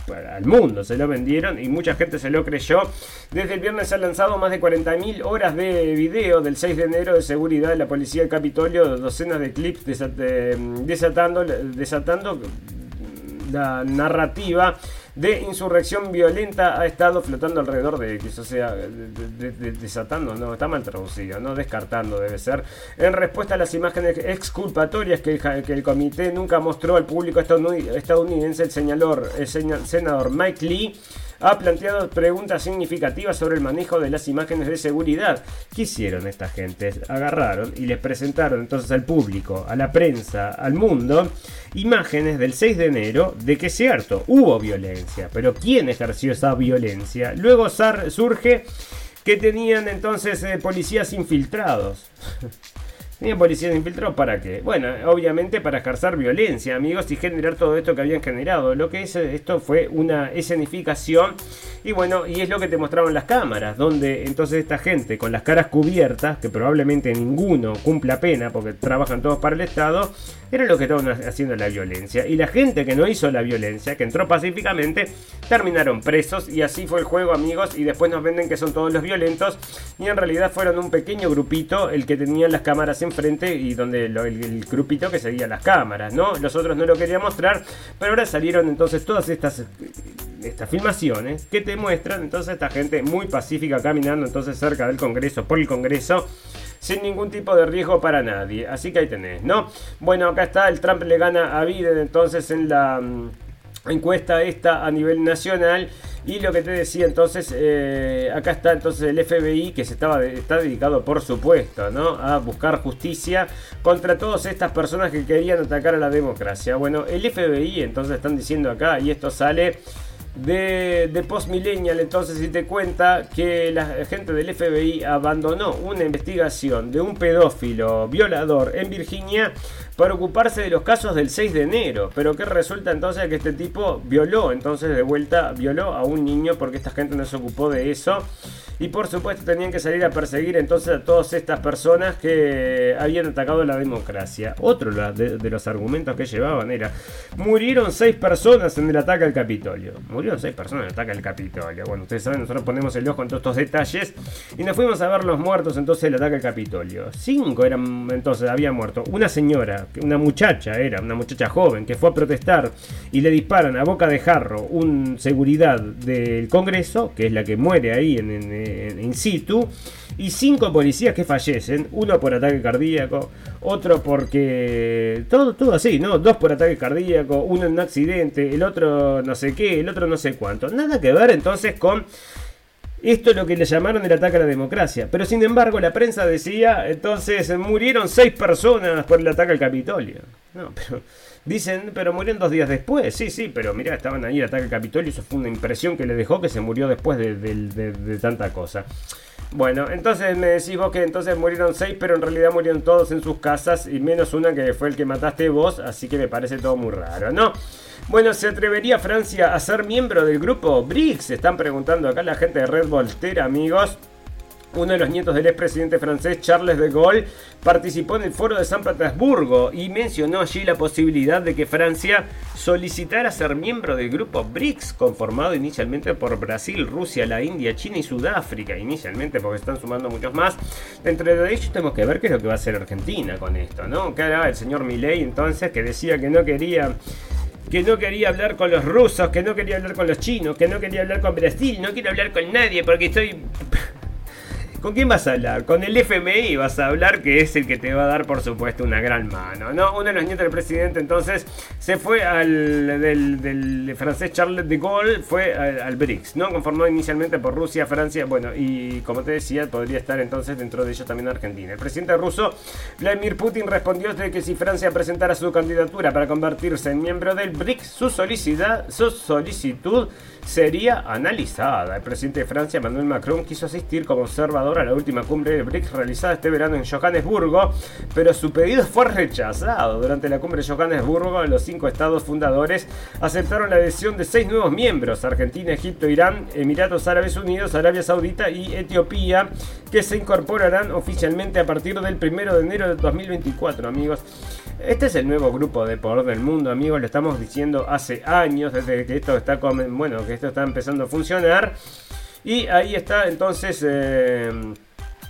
mundo, se lo vendieron y mucha gente se lo creyó. Desde el viernes se han lanzado más de 40.000 horas de video del 6 de enero de seguridad de la policía del Capitolio, docenas de clips desatando, desatando la narrativa de insurrección violenta ha estado flotando alrededor de X, o sea, desatando, no, está mal traducido, no descartando debe ser, en respuesta a las imágenes exculpatorias que el, comité nunca mostró al público estadounidense, el, señalor, el senador Mike Lee ha planteado preguntas significativas sobre el manejo de las imágenes de seguridad. ¿Qué hicieron esta gente? Agarraron y les presentaron entonces al público, a la prensa, al mundo, imágenes del 6 de enero de que cierto, hubo violencia, pero ¿quién ejerció esa violencia? Luego surge que tenían entonces eh, policías infiltrados. Tenían policías infiltrados para qué? Bueno, obviamente para ejercer violencia, amigos, y generar todo esto que habían generado. Lo que es esto fue una escenificación y bueno, y es lo que te mostraban las cámaras, donde entonces esta gente con las caras cubiertas, que probablemente ninguno cumpla pena porque trabajan todos para el Estado, era lo que estaban haciendo la violencia. Y la gente que no hizo la violencia, que entró pacíficamente, terminaron presos y así fue el juego, amigos, y después nos venden que son todos los violentos y en realidad fueron un pequeño grupito el que tenía las cámaras enfrente y donde el, el, grupito que seguía las cámaras, ¿no? Los otros no lo querían mostrar, pero ahora salieron entonces todas estas estas filmaciones que te muestran entonces esta gente muy pacífica caminando entonces cerca del Congreso, por el Congreso, sin ningún tipo de riesgo para nadie. Así que ahí tenés, ¿no? Bueno, acá está, el Trump le gana a Biden entonces en la mm, encuesta esta a nivel nacional. Y lo que te decía entonces, eh, acá está entonces el FBI que se estaba está dedicado por supuesto ¿no? a buscar justicia contra todas estas personas que querían atacar a la democracia. Bueno, el FBI entonces están diciendo acá, y esto sale de, de Post Millennial, entonces, si te cuenta que la gente del FBI abandonó una investigación de un pedófilo violador en Virginia para ocuparse de los casos del 6 de enero. Pero que resulta entonces que este tipo violó, entonces de vuelta violó a un niño porque esta gente no se ocupó de eso. Y por supuesto tenían que salir a perseguir entonces a todas estas personas que habían atacado la democracia. Otro de, los argumentos que llevaban era, murieron seis personas en el ataque al Capitolio. Murieron seis personas en el ataque al Capitolio. Bueno, ustedes saben, nosotros ponemos el ojo en todos estos detalles y nos fuimos a ver los muertos entonces del ataque al Capitolio. Cinco eran entonces, había muerto. Una señora, una muchacha era, una muchacha joven que fue a protestar y le disparan a boca de jarro un seguridad del Congreso, que es la que muere ahí en in situ y cinco policías que fallecen, uno por ataque cardíaco, otro porque todo todo así, ¿no? Dos por ataque cardíaco, uno en un accidente, el otro no sé qué, el otro no sé cuánto. Nada que ver entonces con esto es lo que le llamaron el ataque a la democracia. Pero sin embargo, la prensa decía, entonces murieron seis personas por el ataque al Capitolio. No, pero dicen, pero murieron dos días después. Sí, sí, pero mira, estaban ahí el ataque al Capitolio eso fue una impresión que le dejó que se murió después de, tanta cosa. Bueno, entonces me decís vos que entonces murieron seis, pero en realidad murieron todos en sus casas y menos una que fue el que mataste vos, así que me parece todo muy raro, ¿no? Bueno, ¿se atrevería Francia a ser miembro del grupo BRICS? Están preguntando acá la gente de Red Voltaire, amigos. Uno de los nietos del expresidente francés Charles de Gaulle participó en el foro de San Petersburgo y mencionó allí la posibilidad de que Francia solicitara ser miembro del grupo BRICS, conformado inicialmente por Brasil, Rusia, la India, China y Sudáfrica, inicialmente porque están sumando muchos más. Entre de ellos tenemos que ver qué es lo que va a hacer Argentina con esto, ¿no? Que el señor Milei entonces que decía que no quería que no quería hablar con los rusos, que no quería hablar con los chinos, que no quería hablar con Brasil, no quiero hablar con nadie porque estoy ¿Con quién vas a hablar? Con el FMI vas a hablar, que es el que te va a dar, por supuesto, una gran mano. ¿no? Uno de los nietos del presidente entonces se fue al del, francés Charles de Gaulle, fue al, BRICS, ¿no? Conformado inicialmente por Rusia, Francia, bueno, y como te decía, podría estar entonces dentro de ellos también Argentina. El presidente ruso, Vladimir Putin, respondió de que si Francia presentara su candidatura para convertirse en miembro del BRICS, su, su solicitud sería analizada. El presidente de Francia, Emmanuel Macron, quiso asistir como observador a la última cumbre de BRICS realizada este verano en Johannesburgo, pero su pedido fue rechazado. Durante la cumbre de Johannesburgo, los cinco estados fundadores aceptaron la adhesión de seis nuevos miembros, Argentina, Egipto, Irán, Emiratos Árabes Unidos, Arabia Saudita y Etiopía, que se incorporarán oficialmente a partir del 1 de enero de 2024, amigos. Este es el nuevo grupo de poder del mundo, amigos, lo estamos diciendo hace años, desde que esto está, bueno, que esto está empezando a funcionar. Y ahí está entonces... Eh,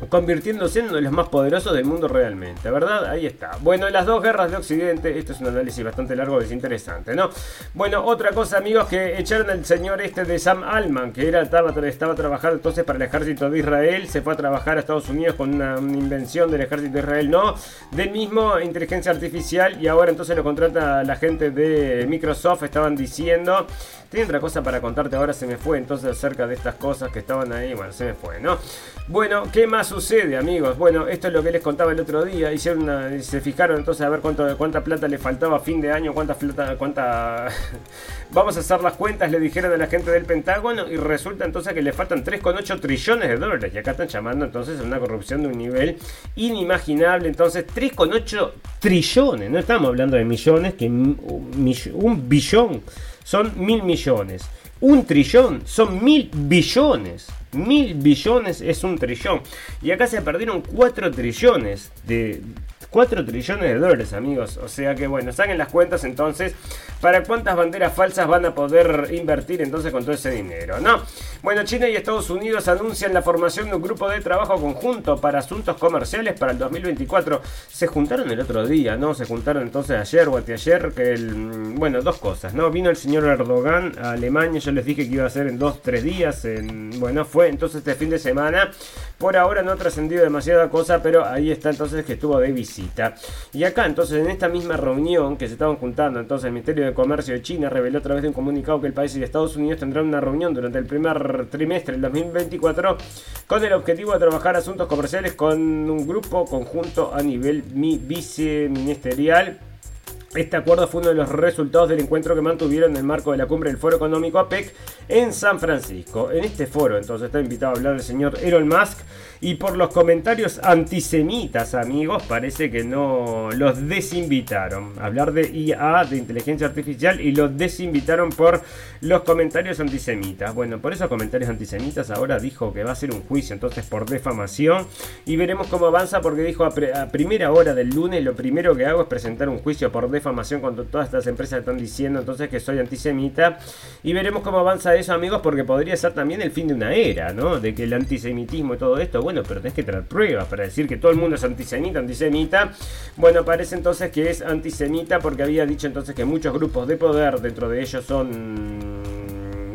convirtiéndose en uno de los más poderosos del mundo realmente, ¿verdad? Ahí está. Bueno, las dos guerras de Occidente, esto es un análisis bastante largo, es interesante, ¿no? Bueno, otra cosa, amigos, que echaron al señor este de Sam Alman, que era, estaba, estaba trabajando entonces para el ejército de Israel, se fue a trabajar a Estados Unidos con una, invención del ejército de Israel, no, del mismo inteligencia artificial, y ahora entonces lo contrata la gente de Microsoft, estaban diciendo tenía otra cosa para contarte, ahora se me fue entonces acerca de estas cosas que estaban ahí, bueno, se me fue, ¿no? Bueno, ¿qué más sucede, amigos? Bueno, esto es lo que les contaba el otro día, hicieron una, se fijaron entonces a ver cuánto, cuánta plata le faltaba a fin de año, cuánta plata, cuánta... Vamos a hacer las cuentas, le dijeron a la gente del Pentágono y resulta entonces que le faltan 3,8 trillones de dólares. Y acá están llamando entonces a una corrupción de un nivel inimaginable. Entonces, 3,8 trillones. No estamos hablando de millones, que un billón son mil millones. Un trillón son mil billones. Mil billones es un trillón. Y acá se perdieron cuatro trillones de, 4 trillones de dólares, amigos. O sea que bueno, saquen las cuentas entonces para cuántas banderas falsas van a poder invertir entonces con todo ese dinero, ¿no? Bueno, China y Estados Unidos anuncian la formación de un grupo de trabajo conjunto para asuntos comerciales para el 2024. Se juntaron el otro día, ¿no? Se juntaron entonces ayer o anteayer, que el, bueno, dos cosas, ¿no? Vino el señor Erdogan a Alemania, yo les dije que iba a ser en dos, tres días, en, bueno, fue entonces este fin de semana. Por ahora no ha trascendido demasiada cosa, pero ahí está entonces que estuvo de visita. Y acá entonces en esta misma reunión que se estaban juntando, entonces el Ministerio de Comercio de China reveló a través de un comunicado que el país y Estados Unidos tendrán una reunión durante el primer trimestre del 2024 con el objetivo de trabajar asuntos comerciales con un grupo conjunto a nivel viceministerial este acuerdo fue uno de los resultados del encuentro que mantuvieron en el marco de la cumbre del Foro Económico APEC en San Francisco. En este foro, entonces, está invitado a hablar el señor Elon Musk y por los comentarios antisemitas, amigos, parece que no los desinvitaron. Hablar de IA, de inteligencia artificial, y los desinvitaron por los comentarios antisemitas. Bueno, por esos comentarios antisemitas ahora dijo que va a ser un juicio, entonces, por defamación. Y veremos cómo avanza porque dijo a, a primera hora del lunes, lo primero que hago es presentar un juicio por defamación defamación cuando todas estas empresas están diciendo entonces que soy antisemita. Y veremos cómo avanza eso, amigos, porque podría ser también el fin de una era, ¿no? De que el antisemitismo y todo esto, bueno, pero tenés que traer pruebas para decir que todo el mundo es antisemita, antisemita. Bueno, parece entonces que es antisemita porque había dicho entonces que muchos grupos de poder, dentro de ellos son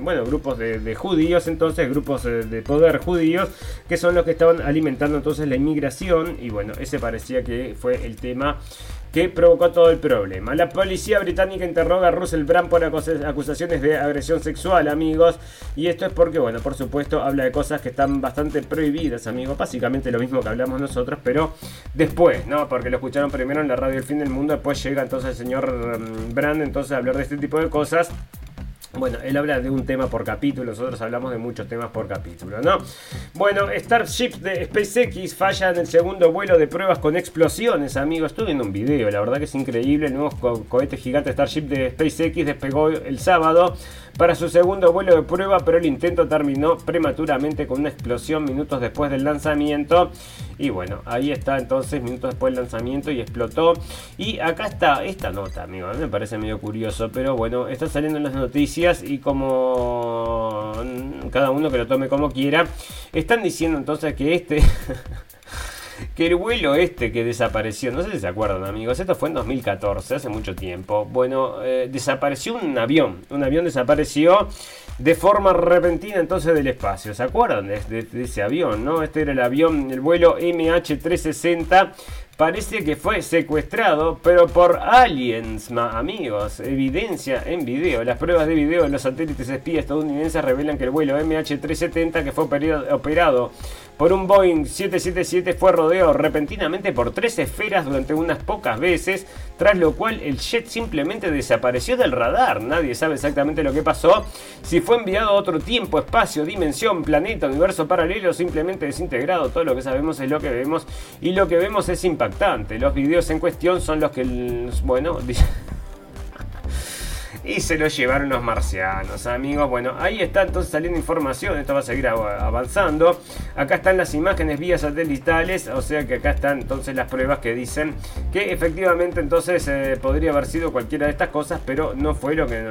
bueno, grupos de, judíos, entonces, grupos de, poder judíos, que son los que estaban alimentando entonces la inmigración, y bueno, ese parecía que fue el tema que provocó todo el problema. La policía británica interroga a Russell Brand por acusaciones de agresión sexual, amigos. Y esto es porque, bueno, por supuesto, habla de cosas que están bastante prohibidas, amigos. Básicamente lo mismo que hablamos nosotros, pero después, ¿no? Porque lo escucharon primero en la radio El Fin del Mundo, después llega entonces el señor mm, Brand entonces a hablar de este tipo de cosas. Bueno, él habla de un tema por capítulo, nosotros hablamos de muchos temas por capítulo, ¿no? Bueno, Starship de SpaceX falla en el segundo vuelo de pruebas con explosiones, amigos. Estuve viendo un video, la verdad que es increíble. El nuevo cohete gigante Starship de SpaceX despegó el sábado para su segundo vuelo de prueba, pero el intento terminó prematuramente con una explosión minutos después del lanzamiento. Y bueno, ahí está entonces, minutos después del lanzamiento y explotó. Y acá está esta nota, amigo, me parece medio curioso, pero bueno, está saliendo en las noticias y como cada uno que lo tome como quiera, están diciendo entonces que este... que el vuelo este que desapareció, no sé si se acuerdan amigos, esto fue en 2014, hace mucho tiempo. Bueno, eh, desapareció un avión, un avión desapareció de forma repentina entonces del espacio. ¿Se acuerdan de, de ese avión? ¿no? Este era el avión, el vuelo MH360 parece que fue secuestrado, pero por aliens, amigos. Evidencia en video. Las pruebas de video de los satélites espías estadounidenses revelan que el vuelo MH370 que fue operado por un Boeing 777 fue rodeado repentinamente por tres esferas durante unas pocas veces, tras lo cual el jet simplemente desapareció del radar. Nadie sabe exactamente lo que pasó. Si fue enviado a otro tiempo, espacio, dimensión, planeta, universo paralelo, simplemente desintegrado. Todo lo que sabemos es lo que vemos y lo que vemos es impactante. Los videos en cuestión son los que, bueno, y se lo llevaron los marcianos, amigos. Bueno, ahí está entonces saliendo información. Esto va a seguir avanzando. Acá están las imágenes vía satelitales. O sea que acá están entonces las pruebas que dicen que efectivamente entonces eh, podría haber sido cualquiera de estas cosas, pero no fue lo que.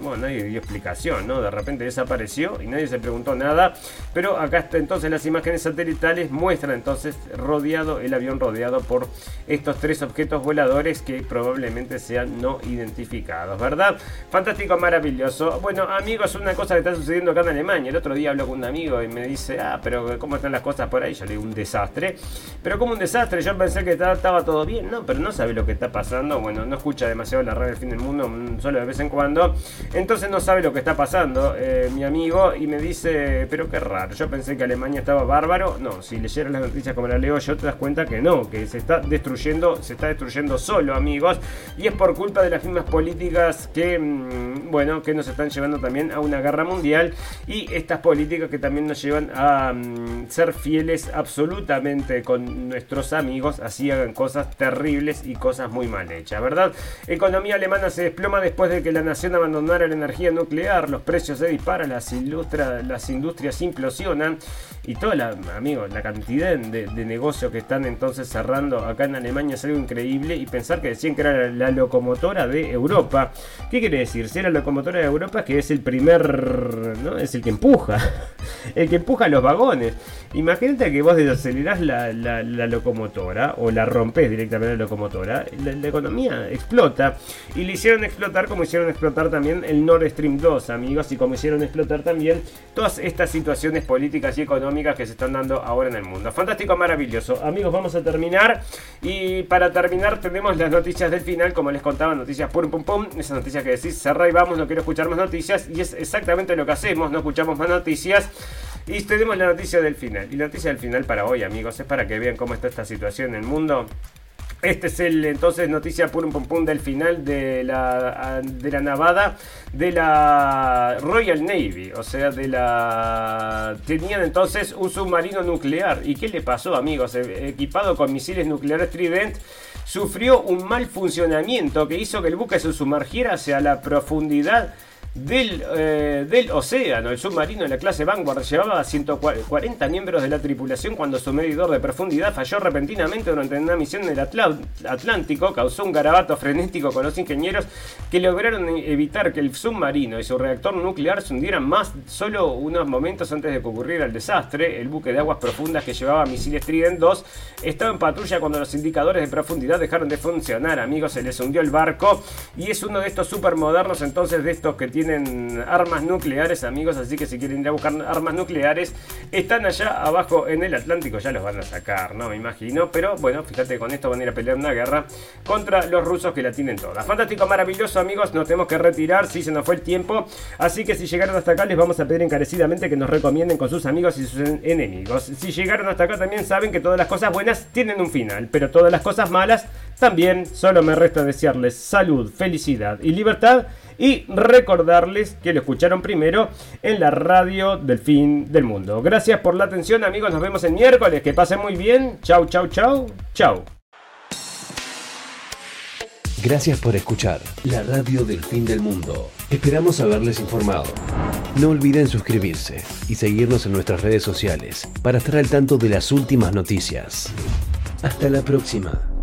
bueno, nadie dio explicación, ¿no? De repente desapareció y nadie se preguntó nada. Pero acá está entonces las imágenes satelitales muestran entonces rodeado, el avión rodeado por estos tres objetos voladores que probablemente sean no identificados, ¿verdad? Fantástico, maravilloso. Bueno, amigos, una cosa que está sucediendo acá en Alemania. El otro día hablo con un amigo y me dice, ah, pero ¿cómo están las cosas por ahí? Yo le digo, un desastre. Pero como un desastre, yo pensé que estaba todo bien, ¿no? Pero no sabe lo que está pasando. Bueno, no escucha demasiado la radio del fin del mundo, mm, solo de vez en cuando. Entonces no sabe lo que está pasando, eh, mi amigo, y me dice, pero qué raro. Yo pensé que Alemania estaba bárbaro. No, si leyeron las noticias como las leo yo, te das cuenta que no, que se está destruyendo, se está destruyendo solo, amigos. Y es por culpa de las mismas políticas que Mm, bueno, que nos están llevando también a una guerra mundial y estas políticas que también nos llevan a mm, ser fieles absolutamente con nuestros amigos, así hagan cosas terribles y cosas muy mal hechas, ¿verdad? Economía alemana se desploma después de que la nación abandonara la energía nuclear, los precios se disparan, las, las industrias implosionan y toda la, amigos, la cantidad de, negocios que están entonces cerrando acá en Alemania es algo increíble y pensar que decían que era la, locomotora de Europa. ¿Qué quiere decir? Si era la locomotora de Europa, que es el primer, ¿no? Es el que empuja, el que empuja los vagones. Imagínate que vos desacelerás la, la, locomotora o la rompes directamente la locomotora, la, economía explota. Y le hicieron explotar como hicieron explotar también el Nord Stream 2, amigos, y como hicieron explotar también todas estas situaciones políticas y económicas que se están dando ahora en el mundo. Fantástico, maravilloso. Amigos, vamos a terminar. Y para terminar tenemos las noticias del final, como les contaba, noticias pum pum pum. Esas noticias que decís, cerra y vamos, no quiero escuchar más noticias. Y es exactamente lo que hacemos, no escuchamos más noticias. Y tenemos la noticia del final. Y la noticia del final para hoy, amigos, es para que vean cómo está esta situación en el mundo. Este es el entonces noticia pum pum pum del final de la, de la navada de la Royal Navy, o sea, de la... Tenían entonces un submarino nuclear. ¿Y qué le pasó, amigos? E, equipado con misiles nucleares Trident, sufrió un mal funcionamiento que hizo que el buque se sumergiera hacia la profundidad del, eh, del océano. El submarino de la clase Vanguard llevaba a 140 miembros de la tripulación cuando su medidor de profundidad falló repentinamente durante una misión en el Atlántico. Causó un garabato frenético con los ingenieros que lograron evitar que el submarino y su reactor nuclear se hundieran más solo unos momentos antes de que ocurriera el desastre. El buque de aguas profundas que llevaba misiles Trident 2 estaba en patrulla cuando los indicadores de profundidad dejaron de funcionar. Amigos, se les hundió el barco y es uno de estos supermodernos entonces de estos que tienen tienen armas nucleares, amigos, así que si quieren ir a buscar armas nucleares, están allá abajo en el Atlántico, ya los van a sacar, ¿no? Me imagino, pero bueno, fíjate, con esto van a ir a pelear una guerra contra los rusos que la tienen toda. Fantástico, maravilloso, amigos, nos tenemos que retirar, si se nos fue el tiempo, así que si llegaron hasta acá les vamos a pedir encarecidamente que nos recomienden con sus amigos y sus enemigos. Si llegaron hasta acá también saben que todas las cosas buenas tienen un final, pero todas las cosas malas también, solo me resta desearles salud, felicidad y libertad y recordarles que lo escucharon primero en la radio del fin del mundo. Gracias por la atención amigos, nos vemos el miércoles, que pasen muy bien, chau, chau, chau, chau. Gracias por escuchar la radio del fin del mundo. Esperamos haberles informado. No olviden suscribirse y seguirnos en nuestras redes sociales para estar al tanto de las últimas noticias. Hasta la próxima.